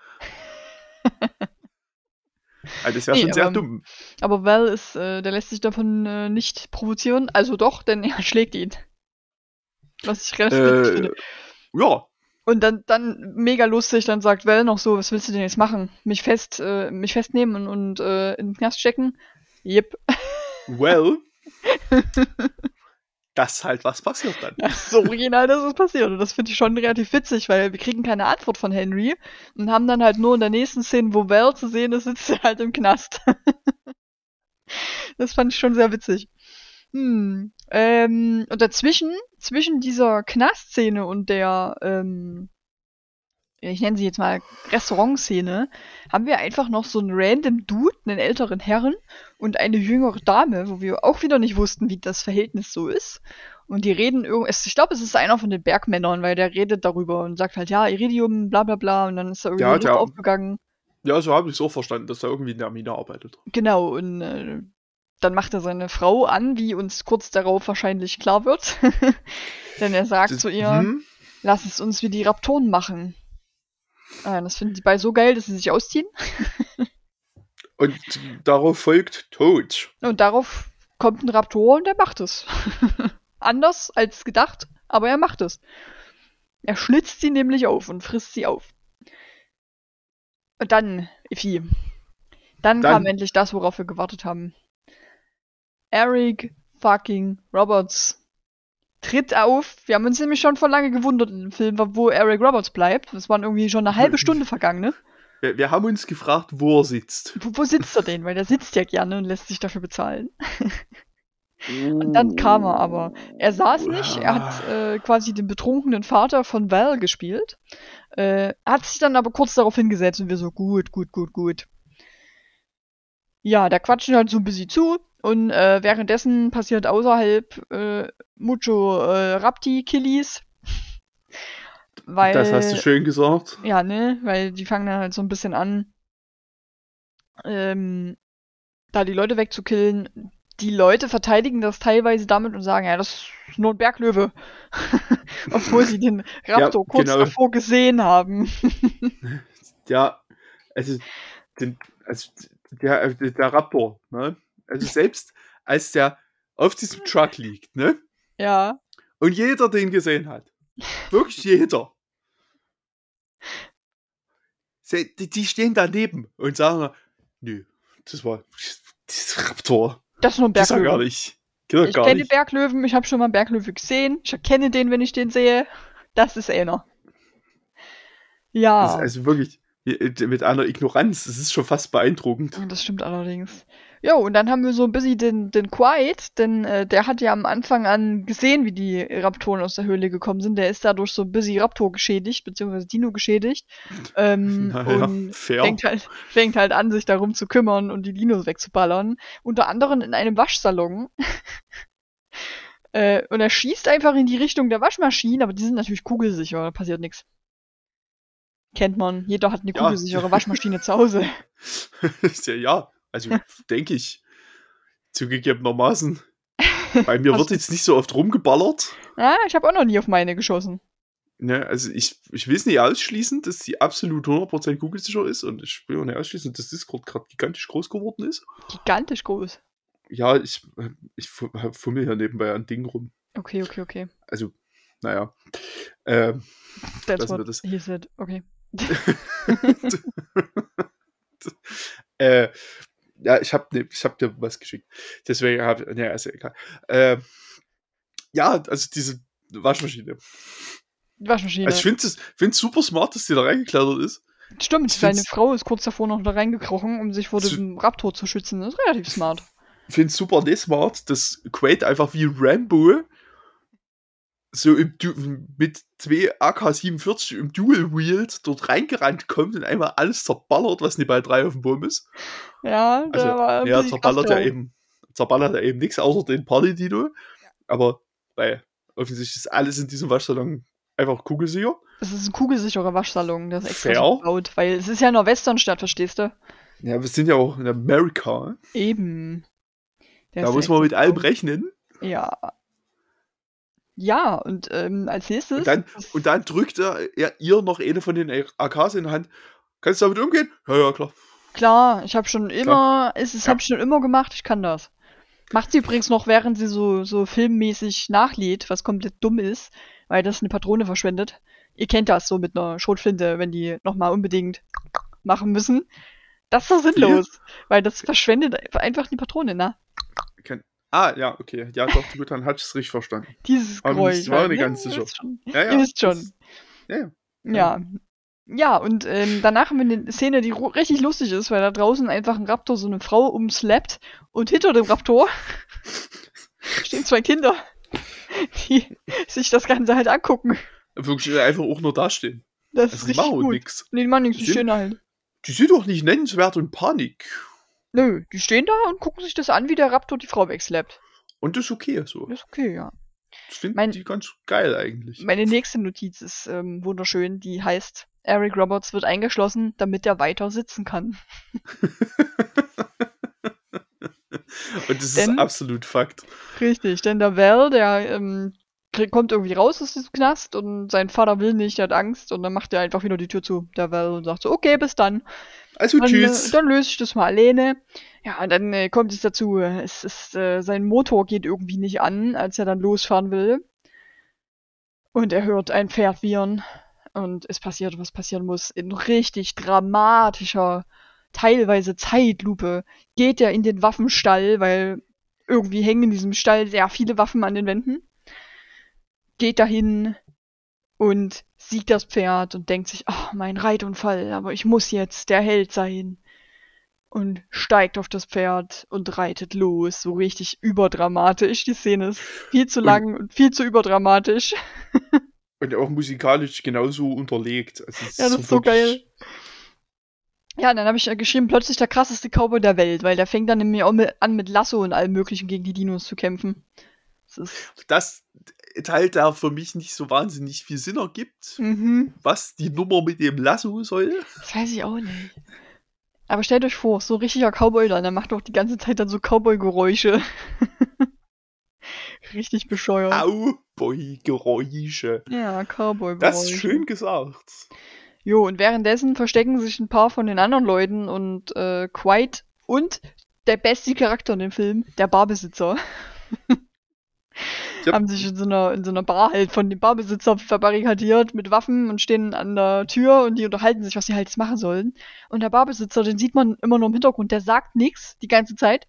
Speaker 1: also das wäre
Speaker 3: Nee,
Speaker 1: schon sehr
Speaker 3: aber-
Speaker 1: dumm.
Speaker 3: Aber Val ist, äh, der lässt sich davon äh, nicht provozieren. Also doch, denn er schlägt ihn. Was ich relativ witzig finde.
Speaker 1: Äh, ja,
Speaker 3: Und dann, dann mega lustig, dann sagt Val noch so, was willst du denn jetzt machen? Mich fest, äh, mich festnehmen und, und äh, in den Knast stecken? Yep.
Speaker 1: well, das halt was passiert dann.
Speaker 3: Das ist so original, dass es passiert. Und das finde ich schon relativ witzig, weil wir kriegen keine Antwort von Henry und haben dann halt nur in der nächsten Szene, wo Val zu sehen ist, sitzt er halt im Knast. das fand ich schon sehr witzig. Hm. Ähm, und dazwischen, zwischen dieser Knastszene und der, ähm, ich nenne sie jetzt mal Restaurantszene, haben wir einfach noch so einen random Dude, einen älteren Herren und eine jüngere Dame, wo wir auch wieder nicht wussten, wie das Verhältnis so ist. Und die reden irgendwie, ich glaube, es ist einer von den Bergmännern, weil der redet darüber und sagt halt, ja, Iridium, bla bla bla, und dann ist da irgendwie
Speaker 1: Ja, der-
Speaker 3: aufgegangen.
Speaker 1: Ja, so habe ich es auch verstanden, dass er irgendwie in der Mine arbeitet.
Speaker 3: Genau, und äh, dann macht er seine Frau an, wie uns kurz darauf wahrscheinlich klar wird. Denn er sagt
Speaker 1: Das-
Speaker 3: zu ihr,
Speaker 1: Hm?
Speaker 3: lass es uns wie die Raptoren machen. Äh, das finden die beide so geil, dass sie sich ausziehen.
Speaker 1: Und darauf folgt Tod.
Speaker 3: Und darauf kommt ein Raptor und er macht es. Anders als gedacht, aber er macht es. Er schlitzt sie nämlich auf und frisst sie auf. Und dann, Iffi, dann,
Speaker 1: Dann-
Speaker 3: kam endlich das, worauf wir gewartet haben. Eric fucking Roberts tritt auf. Wir haben uns nämlich schon vor lange gewundert in dem Film, wo Eric Roberts bleibt. Das waren irgendwie schon eine halbe Stunde vergangen, ne?
Speaker 1: Wir, wir haben uns gefragt, wo er sitzt.
Speaker 3: Wo, wo sitzt er denn? Weil der sitzt ja gerne und lässt sich dafür bezahlen. Und dann kam er aber. Er saß nicht, er hat äh, quasi den betrunkenen Vater von Val gespielt. Äh, hat sich dann aber kurz darauf hingesetzt und wir so, gut, gut, gut, gut. Ja, da quatschen halt so ein bisschen zu und äh, währenddessen passiert außerhalb äh, mucho äh, Rapti-Killies. Weil,
Speaker 1: Das hast du schön gesagt.
Speaker 3: ja, ne, weil die fangen dann halt so ein bisschen an, ähm, da die Leute wegzukillen. Die Leute verteidigen das teilweise damit und sagen, ja, das ist nur ein Berglöwe. Obwohl sie den Raptor
Speaker 1: Ja,
Speaker 3: kurz
Speaker 1: genau.
Speaker 3: davor gesehen haben.
Speaker 1: Ja, also, den, also der, der Raptor, ne? Also selbst als der auf diesem Truck liegt, ne?
Speaker 3: ja.
Speaker 1: Und jeder den gesehen hat. Wirklich jeder. Die, stehen daneben und sagen, nö, das war das Raptor.
Speaker 3: Das ist nur ein
Speaker 1: Das war gar
Speaker 3: Berglöwe.
Speaker 1: nicht.
Speaker 3: Ich
Speaker 1: gar
Speaker 3: kenne
Speaker 1: nicht.
Speaker 3: Berglöwen, ich habe schon mal einen Berglöwe gesehen. Ich erkenne den, wenn ich den sehe. Das ist einer. Ja.
Speaker 1: Also wirklich mit einer Ignoranz, das ist schon fast beeindruckend.
Speaker 3: Das stimmt allerdings. Jo, und dann haben wir so ein bisschen den, den Quiet, denn äh, der hat ja am Anfang an gesehen, wie die Raptoren aus der Höhle gekommen sind. Der ist dadurch so ein bisschen Raptor geschädigt, beziehungsweise Dino geschädigt. Ähm,
Speaker 1: Naja,
Speaker 3: und
Speaker 1: fair.
Speaker 3: fängt halt, fängt halt an, sich darum zu kümmern und die Dinos wegzuballern. Unter anderem in einem Waschsalon. äh, und er schießt einfach in die Richtung der Waschmaschinen, aber die sind natürlich kugelsicher, da passiert nichts. Kennt man, jeder hat eine
Speaker 1: Ja.
Speaker 3: kugelsichere Waschmaschine zu Hause.
Speaker 1: ja, ja, also denke ich. Zugegebenermaßen. Bei mir wird jetzt nicht so oft rumgeballert.
Speaker 3: Ja, ich habe auch noch nie auf meine geschossen.
Speaker 1: Ne, also ich, ich will es nicht ausschließen, dass sie absolut 100% kugelsicher ist und ich will auch nicht ausschließen, dass Discord gerade gigantisch groß geworden ist.
Speaker 3: Gigantisch groß.
Speaker 1: Ja, ich, ich fu- fummel hier nebenbei an Dingen rum.
Speaker 3: Okay, okay, okay.
Speaker 1: Also, naja. Ähm,
Speaker 3: That's what
Speaker 1: das.
Speaker 3: he said. Okay.
Speaker 1: äh, ja, ich habe ne, ich hab dir was geschickt. Deswegen habe ich, ja, ist ja egal. Ähm, ja, also diese Waschmaschine.
Speaker 3: Waschmaschine.
Speaker 1: Also ich finde es find's super smart, dass die da reingeklettert ist.
Speaker 3: Stimmt,
Speaker 1: ich
Speaker 3: seine Frau ist kurz davor noch da reingekrochen, um sich vor dem Raptor zu schützen. Das ist relativ smart.
Speaker 1: Ich finde es super nicht smart, dass Quaid einfach wie Rambo so im du mit zwei AK-47 im Dual-Wield dort reingerannt kommt und einmal alles zerballert, was nicht bei drei auf dem Baum ist.
Speaker 3: Ja,
Speaker 1: Also,
Speaker 3: war
Speaker 1: ja, zerballert ja eben, zerballert ja eben nichts außer den Party-Dino. Aber weil offensichtlich ist alles in diesem Waschsalon einfach kugelsicher.
Speaker 3: Es ist ein kugelsicherer Waschsalon, das ist extra
Speaker 1: Fair.
Speaker 3: so gebaut, weil es ist ja in der Westernstadt, verstehst du?
Speaker 1: Ja, wir sind ja auch in Amerika.
Speaker 3: Eben. Der
Speaker 1: Da muss
Speaker 3: ja
Speaker 1: man mit allem rechnen.
Speaker 3: Ja. Ja, und ähm, als nächstes.
Speaker 1: Und dann, und dann drückt er ja, ihr noch eine von den AKs in die Hand. Kannst du damit umgehen? Ja, ja, klar.
Speaker 3: Klar, ich habe schon immer, es ist,
Speaker 1: Ja.
Speaker 3: habe ich schon immer gemacht, ich kann das. Macht sie übrigens noch, während sie so, so filmmäßig nachlädt, was komplett dumm ist, weil das eine Patrone verschwendet. Ihr kennt das so mit einer Schrotflinte, wenn die nochmal unbedingt machen müssen. Das ist so sinnlos, weil das verschwendet einfach die Patrone, ne?
Speaker 1: Ah, ja, okay. Ja, doch, gut, dann hatte ich es richtig verstanden.
Speaker 3: Dieses
Speaker 1: Aber
Speaker 3: Geräusch.
Speaker 1: ich war nicht
Speaker 3: ne?
Speaker 1: ganz
Speaker 3: Ihr
Speaker 1: sicher. Ja, ja.
Speaker 3: Ihr wisst schon.
Speaker 1: das- Ja, ja.
Speaker 3: Ja. Ja, und ähm, danach haben wir eine Szene, die richtig lustig ist, weil da draußen einfach ein Raptor so eine Frau umslappt und hinter dem Raptor stehen zwei Kinder, die sich das Ganze halt angucken.
Speaker 1: Wirklich einfach auch nur dastehen.
Speaker 3: Das
Speaker 1: Also
Speaker 3: ist
Speaker 1: die
Speaker 3: richtig
Speaker 1: machen
Speaker 3: gut.
Speaker 1: nichts.
Speaker 3: Nee, die machen nichts, die stehen halt.
Speaker 1: Die sind doch nicht nennenswert und Panik.
Speaker 3: Nö, die stehen da und gucken sich das an, wie der Raptor die Frau wegslappt.
Speaker 1: Und das ist okay so.
Speaker 3: Das ist okay, ja.
Speaker 1: Ich finde
Speaker 3: Mein-
Speaker 1: die ganz geil eigentlich.
Speaker 3: Meine nächste Notiz ist ähm, wunderschön, die heißt, Eric Roberts wird eingeschlossen, damit er weiter sitzen kann.
Speaker 1: Und das
Speaker 3: Denn-
Speaker 1: ist absolut Fakt.
Speaker 3: Richtig, denn der Val, der ähm, kommt irgendwie raus aus diesem Knast und sein Vater will nicht, der hat Angst und dann macht er einfach wieder die Tür zu, der Val, und sagt so, okay, bis dann.
Speaker 1: Also
Speaker 3: Dann,
Speaker 1: tschüss.
Speaker 3: äh, dann löse ich das mal alleine. Ja, und dann äh, kommt es dazu, es ist, äh, sein Motor geht irgendwie nicht an, als er dann losfahren will. Und er hört ein Pferd wiehern und es passiert, was passieren muss. In richtig dramatischer, teilweise Zeitlupe geht er in den Waffenstall, weil irgendwie hängen in diesem Stall sehr viele Waffen an den Wänden. Geht dahin und sieht das Pferd und denkt sich, ach, mein Reitunfall, aber ich muss jetzt der Held sein. Und steigt auf das Pferd und reitet los. So richtig überdramatisch. Die Szene ist viel zu
Speaker 1: Und-
Speaker 3: lang und viel zu überdramatisch.
Speaker 1: Und auch musikalisch genauso unterlegt. Also
Speaker 3: Ja, das ist so geil. Ja, und dann habe ich geschrieben, plötzlich der krasseste Cowboy der Welt, weil der fängt dann nämlich auch mit, an mit Lasso und allem möglichen gegen die Dinos zu kämpfen. Das ist,
Speaker 1: Das Teil, der für mich nicht so wahnsinnig viel Sinn ergibt,
Speaker 3: mhm,
Speaker 1: was die Nummer mit dem Lasso soll.
Speaker 3: das weiß ich auch nicht. Aber stellt euch vor, so richtiger Cowboy dann, der macht doch die ganze Zeit dann so Cowboy-Geräusche. Richtig bescheuert.
Speaker 1: Cowboy-Geräusche.
Speaker 3: Ja, Cowboy-Geräusche.
Speaker 1: Das ist schön gesagt.
Speaker 3: Jo, und währenddessen verstecken sich ein paar von den anderen Leuten und äh, Quiet und der beste Charakter in dem Film, der Barbesitzer,
Speaker 1: Ja.
Speaker 3: haben sich in so, einer, in so einer Bar halt von dem Barbesitzer verbarrikadiert mit Waffen und stehen an der Tür und die unterhalten sich, was sie halt jetzt machen sollen. Und der Barbesitzer, den sieht man immer nur im Hintergrund, der sagt nichts die ganze Zeit,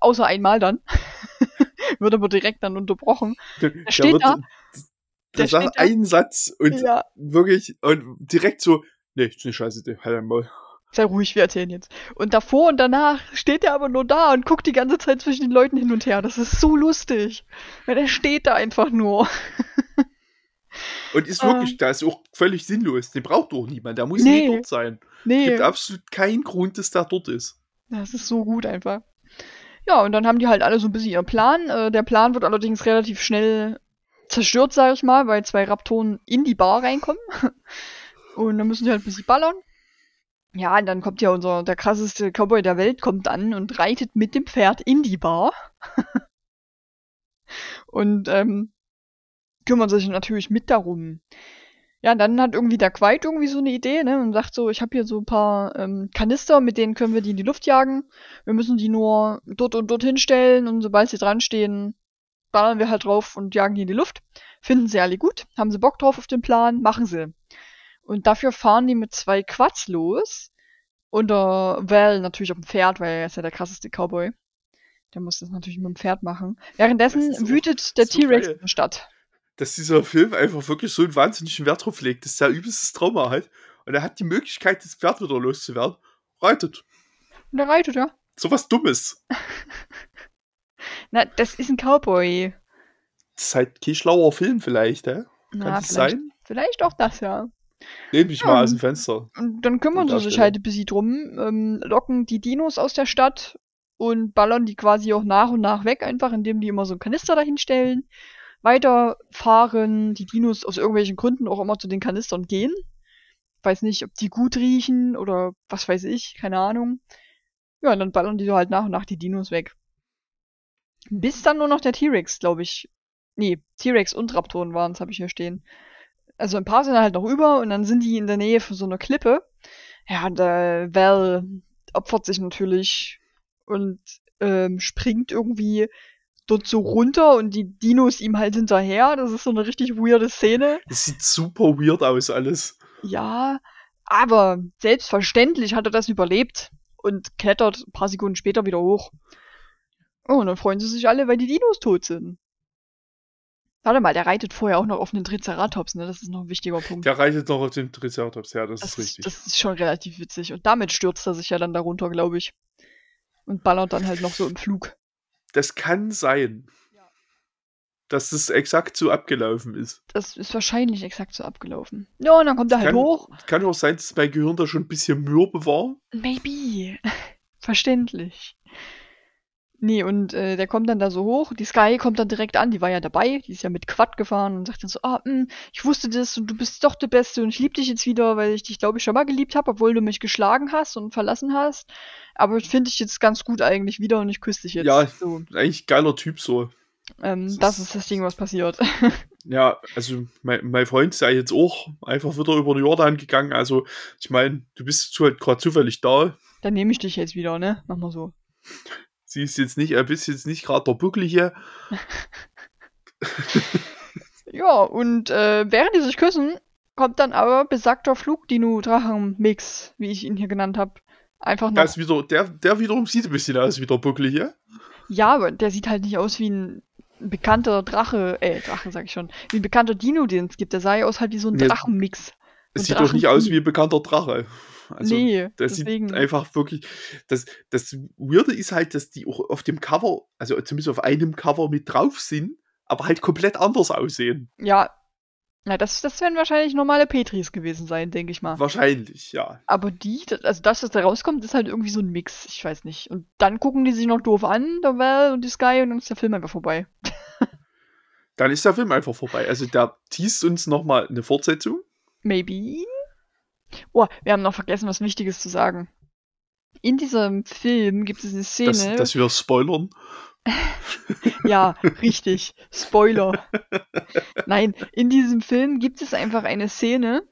Speaker 3: außer einmal dann. Wird aber direkt dann unterbrochen.
Speaker 1: Der,
Speaker 3: steht da.
Speaker 1: der
Speaker 3: Der
Speaker 1: sagt einen Satz und
Speaker 3: Ja,
Speaker 1: wirklich und direkt so, nee, ist eine Scheiße, halt einmal.
Speaker 3: Sei ruhig, wir erzählen jetzt. Und davor und danach steht er aber nur da und guckt die ganze Zeit zwischen den Leuten hin und her. Das ist so lustig. Weil er steht da einfach nur.
Speaker 1: Und ist
Speaker 3: Ah.
Speaker 1: wirklich, da ist auch völlig sinnlos. Den braucht doch niemand, der muss
Speaker 3: Nee.
Speaker 1: nicht dort sein. Es
Speaker 3: Nee,
Speaker 1: gibt absolut keinen Grund, dass der dort ist.
Speaker 3: das ist so gut einfach. Ja, und dann haben die halt alle so ein bisschen ihren Plan. Äh, der Plan wird allerdings relativ schnell zerstört, sag ich mal, weil zwei Raptoren in die Bar reinkommen. Und dann müssen die halt ein bisschen ballern. Ja, und dann kommt ja unser, der krasseste Cowboy der Welt kommt an und reitet mit dem Pferd in die Bar. und ähm, kümmert sich natürlich mit darum. Ja, dann hat irgendwie der Quite irgendwie so eine Idee, ne, und sagt so, ich habe hier so ein paar ähm, Kanister, mit denen können wir die in die Luft jagen. Wir müssen die nur dort und dort hinstellen und sobald sie dran stehen, ballern wir halt drauf und jagen die in die Luft. Finden sie alle gut, haben sie Bock drauf auf den Plan, machen sie. Und dafür fahren die mit zwei Quads los. Unter Val natürlich auf dem Pferd, weil er ist ja der krasseste Cowboy. Der muss das natürlich mit dem Pferd machen. Währenddessen
Speaker 1: Das ist so-
Speaker 3: wütet der
Speaker 1: so
Speaker 3: T-Rex in der Stadt.
Speaker 1: Dass dieser Film einfach wirklich so einen wahnsinnigen Wert drauf legt, dass er übelstes Trauma hat. Und er hat die Möglichkeit, das Pferd wieder loszuwerden. Reitet.
Speaker 3: Und er reitet, ja.
Speaker 1: So was Dummes.
Speaker 3: Na, das ist ein Cowboy.
Speaker 1: Das ist halt kein schlauer Film vielleicht, hä? Kann
Speaker 3: Na,
Speaker 1: das
Speaker 3: vielleicht,
Speaker 1: sein?
Speaker 3: vielleicht auch das, ja.
Speaker 1: Lehn mich
Speaker 3: Ja.
Speaker 1: mal aus dem Fenster.
Speaker 3: Und dann kümmern sie sich halt ein bisschen drum, ähm, locken die Dinos aus der Stadt und ballern die quasi auch nach und nach weg, einfach indem die immer so einen Kanister dahinstellen, weiterfahren, die Dinos aus irgendwelchen Gründen auch immer zu den Kanistern gehen. Weiß nicht, ob die gut riechen oder was weiß ich, keine Ahnung. Ja, und dann ballern die so halt nach und nach die Dinos weg. Bis dann nur noch der T-Rex, glaube ich. Nee, T-Rex und Raptoren waren es, habe ich hier stehen. Also ein paar sind halt noch über und dann sind die in der Nähe von so einer Klippe. Ja, und äh, Val opfert sich natürlich und ähm, springt irgendwie dort so runter und die Dinos ihm halt hinterher. Das ist so eine richtig weirde Szene.
Speaker 1: Das sieht super weird aus, alles.
Speaker 3: Ja, aber selbstverständlich hat er das überlebt und klettert ein paar Sekunden später wieder hoch. Oh, und dann freuen sie sich alle, weil die Dinos tot sind. Warte mal, der reitet vorher auch noch auf einen Triceratops, ne? Das ist noch ein wichtiger Punkt.
Speaker 1: Der reitet noch auf den Triceratops, ja, das,
Speaker 3: Das
Speaker 1: ist richtig.
Speaker 3: das ist schon relativ witzig. Und damit stürzt er sich ja dann darunter, glaube ich. Und ballert dann halt noch so im Flug.
Speaker 1: Das kann sein,
Speaker 3: Ja.
Speaker 1: dass das exakt so abgelaufen ist.
Speaker 3: Das ist wahrscheinlich exakt so abgelaufen. Ja, und dann kommt er halt
Speaker 1: Kann-
Speaker 3: hoch.
Speaker 1: Kann auch sein, dass mein Gehirn da schon ein bisschen mürbe war.
Speaker 3: Maybe. Verständlich. Nee, und äh, der kommt dann da so hoch. Die Sky kommt dann direkt an. Die war ja dabei. Die ist ja mit Quad gefahren und sagt dann so, ah, mh, ich wusste das und du bist doch der Beste und ich lieb dich jetzt wieder, weil ich dich, glaube ich, schon mal geliebt habe, obwohl du mich geschlagen hast und verlassen hast. Aber ich finde dich jetzt ganz gut eigentlich wieder und ich küsse dich jetzt.
Speaker 1: Ja.
Speaker 3: So,
Speaker 1: Eigentlich geiler Typ so.
Speaker 3: ähm,
Speaker 1: Das
Speaker 3: das
Speaker 1: ist-
Speaker 3: ist das Ding, was passiert.
Speaker 1: Ja, also mein, mein Freund ist ja jetzt auch einfach wieder über den Jordan gegangen. Also ich meine, du bist halt gerade zufällig da.
Speaker 3: dann nehme ich dich jetzt wieder, ne? Mach mal so.
Speaker 1: Sie ist jetzt nicht, er bist jetzt nicht gerade der Bucklige.
Speaker 3: Ja, und äh, während die sich küssen, kommt dann aber besagter Flugdino-Drachen-Mix, wie ich ihn hier genannt habe, einfach noch.
Speaker 1: Der, ist wieder, der, der wiederum sieht ein bisschen aus wie der Bucklige.
Speaker 3: Ja, aber der sieht halt nicht aus wie ein bekannter Drache, äh, Drache sag ich schon, wie ein bekannter Dino, den es gibt. Der sah ja aus halt wie so ein
Speaker 1: Nee.
Speaker 3: Drachenmix.
Speaker 1: Es sieht doch nicht aus wie ein bekannter Drache. Also,
Speaker 3: nee,
Speaker 1: Das
Speaker 3: deswegen.
Speaker 1: sieht einfach wirklich. Das, das Weirde ist halt, dass die auch auf dem Cover, also zumindest auf einem Cover mit drauf sind, aber halt komplett anders aussehen.
Speaker 3: Ja, na, das, das werden wahrscheinlich normale Petris gewesen sein, denke ich mal.
Speaker 1: Wahrscheinlich, ja.
Speaker 3: Aber die, also das, was da rauskommt, ist halt irgendwie so ein Mix. Ich weiß nicht. Und dann gucken die sich noch doof an, der Val und die Sky, und dann ist der Film einfach vorbei.
Speaker 1: Dann ist der Film einfach vorbei. Also der teast uns nochmal eine Fortsetzung.
Speaker 3: Maybe. Oh, wir haben noch vergessen, was Wichtiges zu sagen. In diesem Film gibt es eine Szene.
Speaker 1: Dass, dass wir spoilern.
Speaker 3: Ja, richtig. Spoiler. Nein, in diesem Film gibt es einfach eine Szene,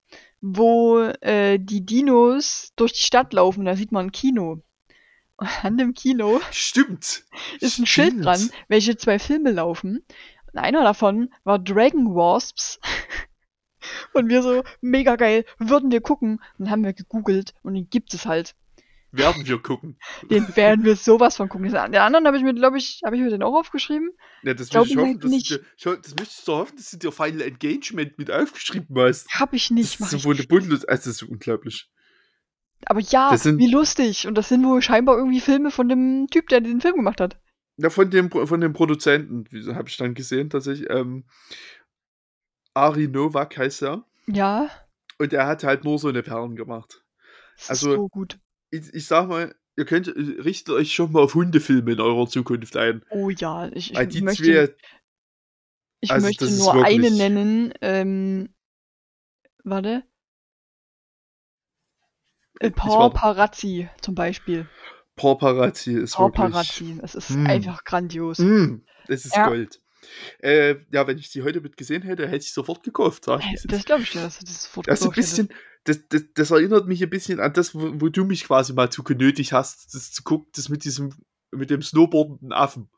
Speaker 3: wo äh, die Dinos durch die Stadt laufen. Da sieht man ein Kino. Und an dem Kino
Speaker 1: Stimmt.
Speaker 3: ist ein Schild
Speaker 1: Stimmt.
Speaker 3: dran, welche zwei Filme laufen. Und einer davon war Dragon Wasps. Und wir so, mega geil, würden wir gucken. Dann haben wir gegoogelt und den gibt es halt.
Speaker 1: Werden wir gucken.
Speaker 3: Den werden wir sowas von gucken. Den anderen habe ich mir, glaube ich, habe ich mir den auch aufgeschrieben.
Speaker 1: Ja, das möchte ich
Speaker 3: ich
Speaker 1: hoffen,
Speaker 3: halt
Speaker 1: dass
Speaker 3: nicht.
Speaker 1: du dir, ich das möchtest du hoffen, dass du dir Final Engagement mit aufgeschrieben hast.
Speaker 3: Habe ich nicht.
Speaker 1: das ist so
Speaker 3: ich
Speaker 1: wohl eine
Speaker 3: nicht.
Speaker 1: Bundles, also das ist so unglaublich.
Speaker 3: Aber ja,
Speaker 1: Das sind-
Speaker 3: wie lustig. Und das sind wohl scheinbar irgendwie Filme von dem Typ, der den Film gemacht hat.
Speaker 1: Ja, von dem, von dem Produzenten, habe ich dann gesehen, tatsächlich. Ähm, Ari Novak heißt er.
Speaker 3: Ja,
Speaker 1: Und er hat halt nur so eine Perlen gemacht.
Speaker 3: das
Speaker 1: Also-
Speaker 3: ist so gut.
Speaker 1: Ich, ich sag mal, ihr könnt, äh, richtet euch schon mal auf Hundefilme in eurer Zukunft ein.
Speaker 3: Oh ja, ich,
Speaker 1: Weil
Speaker 3: ich
Speaker 1: die
Speaker 3: möchte,
Speaker 1: zwei,
Speaker 3: ich
Speaker 1: also
Speaker 3: möchte nur
Speaker 1: wirklich-
Speaker 3: eine nennen. Ähm, warte. Äh, Paparazzi zum Beispiel.
Speaker 1: Paparazzi ist wirklich...
Speaker 3: Paparazzi. Es ist
Speaker 1: Mm.
Speaker 3: einfach grandios.
Speaker 1: Mm, das ist
Speaker 3: Ja.
Speaker 1: Gold. Äh, ja, wenn ich die heute mit gesehen hätte, hätte ich sofort gekauft. Ich, ist.
Speaker 3: Das glaube ich dir, dass du das sofort
Speaker 1: Das ein
Speaker 3: gekauft hättest.
Speaker 1: bisschen, das, das, das erinnert mich ein bisschen an das, wo, wo du mich quasi mal zu genötigt hast, das zu gucken, das mit diesem, mit dem snowboardenden Affen.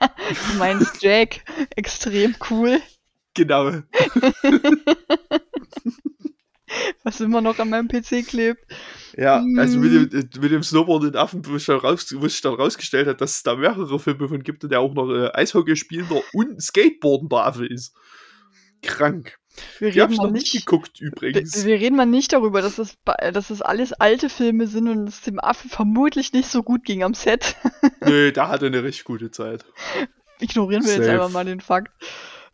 Speaker 3: Du meinst Jack, extrem cool,
Speaker 1: Genau.
Speaker 3: was immer noch an meinem PC klebt.
Speaker 1: Ja, also mit
Speaker 3: Mm.
Speaker 1: dem, mit dem snowboardenden Affen, wo sich dann, raus, rausgestellt hat, dass es da mehrere Filme von gibt und der auch noch äh, Eishockey spielender und Skateboardender Affe ist. Krank.
Speaker 3: Wir
Speaker 1: Die habe ich noch nicht geguckt
Speaker 3: wir,
Speaker 1: übrigens.
Speaker 3: wir reden mal nicht darüber, dass das, dass das alles alte Filme sind und es dem Affen vermutlich nicht so gut ging am Set.
Speaker 1: Nö, da hatte eine richtig gute Zeit.
Speaker 3: Ignorieren wir jetzt
Speaker 1: Safe.
Speaker 3: einfach mal den Fakt.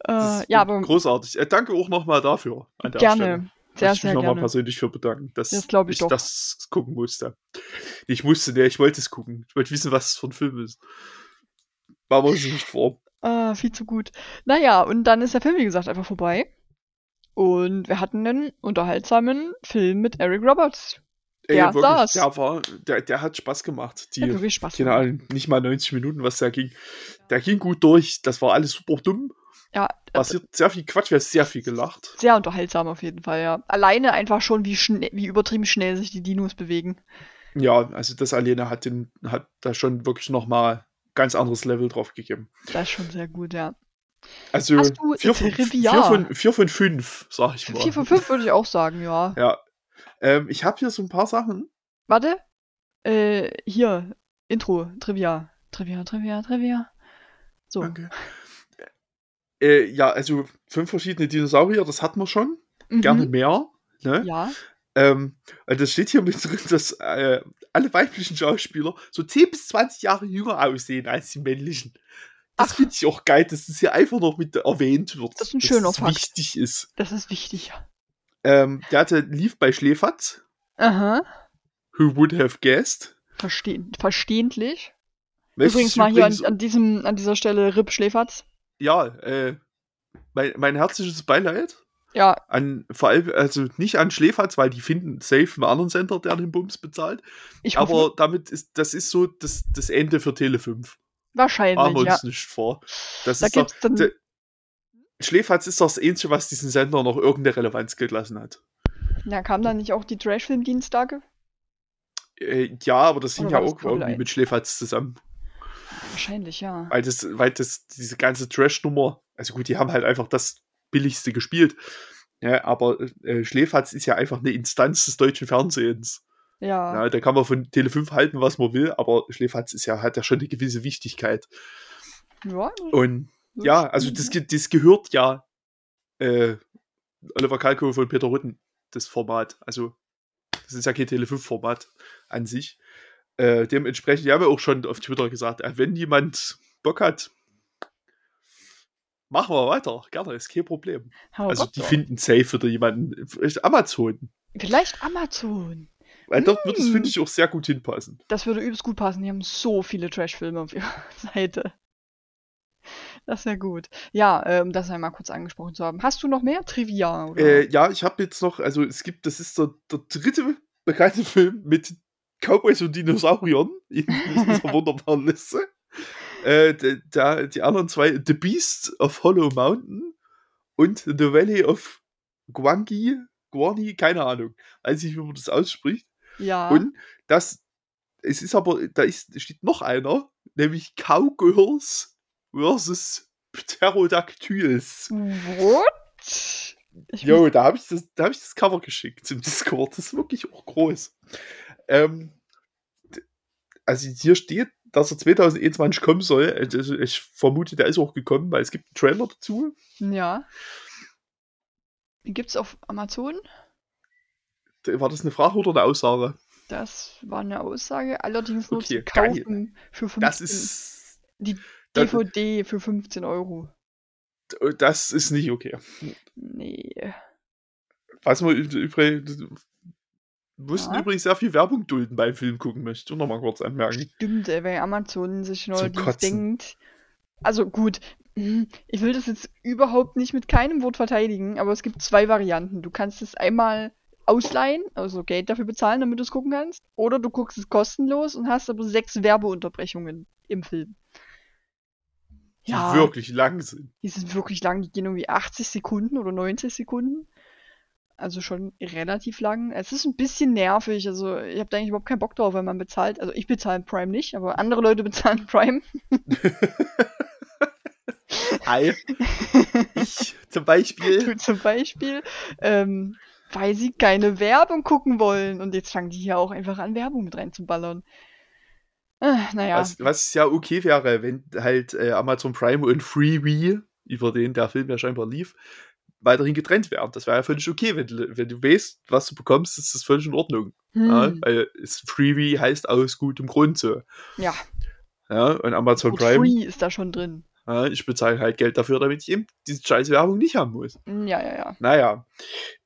Speaker 3: Äh, ja, aber
Speaker 1: großartig. Äh, danke auch nochmal dafür. Der Stelle.
Speaker 3: Sehr,
Speaker 1: Muss ich mich nochmal persönlich für bedanken, dass
Speaker 3: Das ich doch.
Speaker 1: das gucken musste. Ich musste, ne, ich wollte es gucken. Ich wollte wissen, was es für ein Film ist. War so nicht vor.
Speaker 3: Ah, viel zu gut. Naja, und dann ist der Film, wie gesagt, einfach vorbei. Und wir hatten einen unterhaltsamen Film mit Eric Roberts.
Speaker 1: Ey,
Speaker 3: Der
Speaker 1: wirklich,
Speaker 3: saß.
Speaker 1: der war, der, der hat Spaß gemacht. Die,
Speaker 3: Der hat wirklich Spaß gemacht.
Speaker 1: Ahnung, nicht mal 90 Minuten, was der ging. Der ging gut durch. Das war alles super dumm.
Speaker 3: Ja,
Speaker 1: Passiert sehr viel Quatsch, wir haben sehr viel gelacht.
Speaker 3: sehr unterhaltsam auf jeden Fall, ja. Alleine einfach schon, wie, schnell, wie übertrieben schnell sich die Dinos bewegen.
Speaker 1: Ja, also das alleine hat, den, hat da schon wirklich nochmal ganz anderes Level drauf gegeben.
Speaker 3: Das ist schon sehr gut, ja.
Speaker 1: Also vier von, vier, von, vier von fünf, sag ich mal.
Speaker 3: 4 von 5 würde ich auch sagen, ja.
Speaker 1: Ja. Ähm, ich habe hier so ein paar Sachen.
Speaker 3: Warte. Äh, hier. Intro. Trivia. Trivia, Trivia, Trivia. So.
Speaker 1: Danke. Äh, ja, also fünf verschiedene Dinosaurier, das hatten wir schon.
Speaker 3: Mhm.
Speaker 1: Gerne mehr. Ne?
Speaker 3: Ja.
Speaker 1: Ähm, und das steht hier mit drin, dass äh, alle weiblichen Schauspieler so 10 bis 20 Jahre jünger aussehen als die männlichen. Das finde ich auch geil, dass das hier einfach noch mit erwähnt wird.
Speaker 3: Das ist ein
Speaker 1: dass
Speaker 3: schöner
Speaker 1: das
Speaker 3: Fakt.
Speaker 1: wichtig ist.
Speaker 3: Das ist wichtig.
Speaker 1: Ähm, der hatte lief bei Schläferz.
Speaker 3: Aha.
Speaker 1: Who would have guessed?
Speaker 3: Verstehen, verstehentlich.
Speaker 1: Möchte
Speaker 3: Übrigens mal hier an, an, diesem, an dieser Stelle Rip Schläferz.
Speaker 1: Ja, äh, mein, mein herzliches Beileid.
Speaker 3: Ja,
Speaker 1: An, vor allem, also nicht an Schläferz, weil die finden safe einen anderen Sender, der den Bums bezahlt.
Speaker 3: ich hoffe
Speaker 1: Aber damit ist, das ist so das, das Ende für Tele 5.
Speaker 3: wahrscheinlich,
Speaker 1: Machen wir
Speaker 3: ja.
Speaker 1: uns nicht vor. Das
Speaker 3: Da
Speaker 1: ist doch,
Speaker 3: gibt's dann,
Speaker 1: der- Schläferz ist doch das Einzige, was diesen Sender noch irgendeine Relevanz gelassen hat.
Speaker 3: ja, kamen da nicht auch die Trashfilm-Dienstage?
Speaker 1: Äh, ja, aber das hing ja auch irgendwie mit Schläferz zusammen.
Speaker 3: Wahrscheinlich, ja.
Speaker 1: Weil das, weil das, diese ganze Trash-Nummer, also gut, die haben halt einfach das Billigste gespielt. Ja, aber äh, Schläferz ist ja einfach eine Instanz des deutschen Fernsehens.
Speaker 3: Ja,
Speaker 1: Ja, da kann man von Tele 5 halten, was man will, aber Schläferz ist ja, hat ja schon eine gewisse Wichtigkeit.
Speaker 3: ja.
Speaker 1: Und ja, also das, das gehört ja äh, Oliver Kalkofe und Peter Rütten, das Format. Also, das ist ja kein Tele 5-Format an sich. Äh, dementsprechend, die haben ja auch schon auf Twitter gesagt, äh, wenn jemand Bock hat, machen wir weiter. Gerne, ist kein Problem.
Speaker 3: Hau
Speaker 1: also, die
Speaker 3: drauf.
Speaker 1: finden safe oder jemanden, vielleicht Amazon.
Speaker 3: Vielleicht Amazon.
Speaker 1: Weil dort wird es,
Speaker 3: Hm.
Speaker 1: finde ich, auch sehr gut hinpassen.
Speaker 3: Das würde übelst gut passen. Die haben so viele Trash-Filme auf ihrer Seite. Das wäre gut. Ja, ähm, das einmal kurz angesprochen zu haben. Hast du noch mehr Trivia? Oder?
Speaker 1: Äh, ja, ich habe jetzt noch, also es gibt, das ist der, der dritte bekannte Film mit Cowboys und Dinosauriern in dieser wunderbaren Liste. Äh, der, die anderen zwei, The Beast of Hollow Mountain und The Valley of Guangi, Guani, keine Ahnung, weiß nicht, wie man das ausspricht.
Speaker 3: ja.
Speaker 1: Und das, es ist aber, da ist, steht noch einer, nämlich Cowgirls versus Pterodactyls.
Speaker 3: What?
Speaker 1: Jo, da habe ich, das- da hab ich das Cover geschickt zum Discord. Das ist wirklich auch groß. Ähm, also hier steht, dass er 2021 kommen soll. Also ich vermute, der ist auch gekommen, weil es gibt einen Trailer dazu.
Speaker 3: Ja. Gibt's auf Amazon?
Speaker 1: War das eine Frage oder eine Aussage?
Speaker 3: Das war eine Aussage, allerdings nur
Speaker 1: Okay,
Speaker 3: zu
Speaker 1: geil.
Speaker 3: kaufen für 15,
Speaker 1: Das ist.
Speaker 3: die
Speaker 1: das-
Speaker 3: DVD für 15 Euro.
Speaker 1: Das ist nicht okay.
Speaker 3: Nee.
Speaker 1: Was man übrigens. Mussten
Speaker 3: Ja.
Speaker 1: übrigens sehr viel Werbung dulden beim Film gucken, möchte ich noch mal kurz anmerken.
Speaker 3: Stimmt, ey, weil Amazon sich
Speaker 1: Kotzen.
Speaker 3: denkt. Also gut, ich will das jetzt überhaupt nicht mit keinem Wort verteidigen, aber es gibt zwei Varianten. Du kannst es einmal ausleihen, also Geld dafür bezahlen, damit du es gucken kannst. Oder du guckst es kostenlos und hast aber sechs Werbeunterbrechungen im Film.
Speaker 1: Die wirklich lang sind.
Speaker 3: Die sind wirklich lang, die gehen irgendwie 80 Sekunden oder 90 Sekunden. Also schon relativ lang. Es ist ein bisschen nervig. Also ich habe da eigentlich überhaupt keinen Bock drauf, wenn man bezahlt. Also ich bezahle Prime nicht, aber andere Leute bezahlen Prime.
Speaker 1: Hi. Ich zum Beispiel.
Speaker 3: Du zum Beispiel. Ähm, weil sie keine Werbung gucken wollen. Und jetzt fangen die hier auch einfach an, Werbung mit reinzuballern. Äh, naja.
Speaker 1: Was, was ja okay wäre, wenn halt äh, Amazon Prime und Freebie, über den der Film ja scheinbar lief, weiterhin getrennt wären. Das wäre ja völlig okay, wenn du, wenn du weißt, was du bekommst, ist das völlig in Ordnung.
Speaker 3: Hm.
Speaker 1: Ja, weil es Freebie heißt aus gutem Grund so.
Speaker 3: Ja.
Speaker 1: Ja, und Amazon
Speaker 3: Und
Speaker 1: Prime,
Speaker 3: Free ist da schon drin.
Speaker 1: ja, ich bezahle halt Geld dafür, damit ich eben diese scheiß Werbung nicht haben muss.
Speaker 3: Hm, Ja, ja, ja.
Speaker 1: Naja,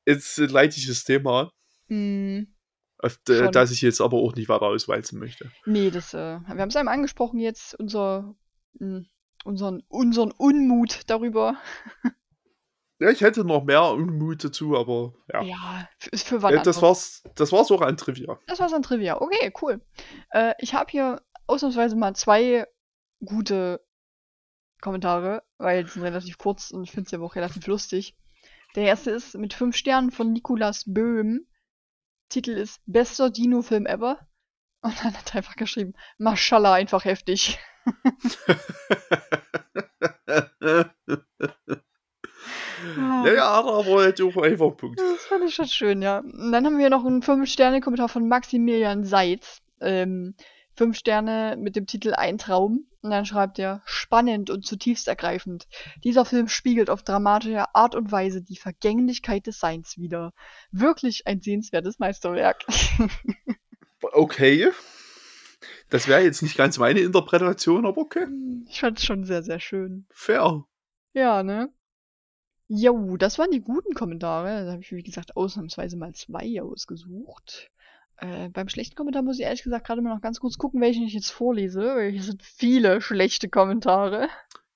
Speaker 1: ist ein leidiges Thema,
Speaker 3: Hm.
Speaker 1: auf
Speaker 3: Schon.
Speaker 1: das ich jetzt aber auch nicht weiter auswalzen möchte.
Speaker 3: Nee, das, äh, wir haben es einmal angesprochen jetzt, unser, mh, unseren, unseren Unmut darüber.
Speaker 1: Ja, ich hätte noch mehr Unmut dazu, aber ja.
Speaker 3: Ja, ist für wann
Speaker 1: Ja, das
Speaker 3: anders.
Speaker 1: war's, das war's auch an Trivia.
Speaker 3: Das war's an Trivia. Okay, cool. Äh, ich habe hier ausnahmsweise mal zwei gute Kommentare, weil die sind relativ kurz und ich finde sie aber auch relativ lustig. Der erste ist mit fünf Sternen von Nikolas Böhm. Titel ist Bester Dino-Film ever. Und dann hat er einfach geschrieben, Mashallah, einfach heftig.
Speaker 1: ja, ja, aber hätte auch einfach Punkt.
Speaker 3: Das fand ich schon schön, ja. Und dann haben wir noch einen 5-Sterne-Kommentar von Maximilian Seitz. Ähm, 5 Sterne mit dem Titel Ein Traum. Und dann schreibt er, spannend und zutiefst ergreifend. Dieser Film spiegelt auf dramatische Art und Weise die Vergänglichkeit des Seins wider. Wirklich ein sehenswertes Meisterwerk.
Speaker 1: Okay. Das wäre jetzt nicht ganz meine Interpretation, aber okay.
Speaker 3: ich fand es schon sehr, sehr schön.
Speaker 1: Fair.
Speaker 3: Ja, ne? Jo, das waren die guten Kommentare. Da habe ich, wie gesagt, ausnahmsweise mal zwei ausgesucht. Äh, beim schlechten Kommentar muss ich ehrlich gesagt gerade mal noch ganz kurz gucken, welchen ich jetzt vorlese, weil hier sind viele schlechte Kommentare.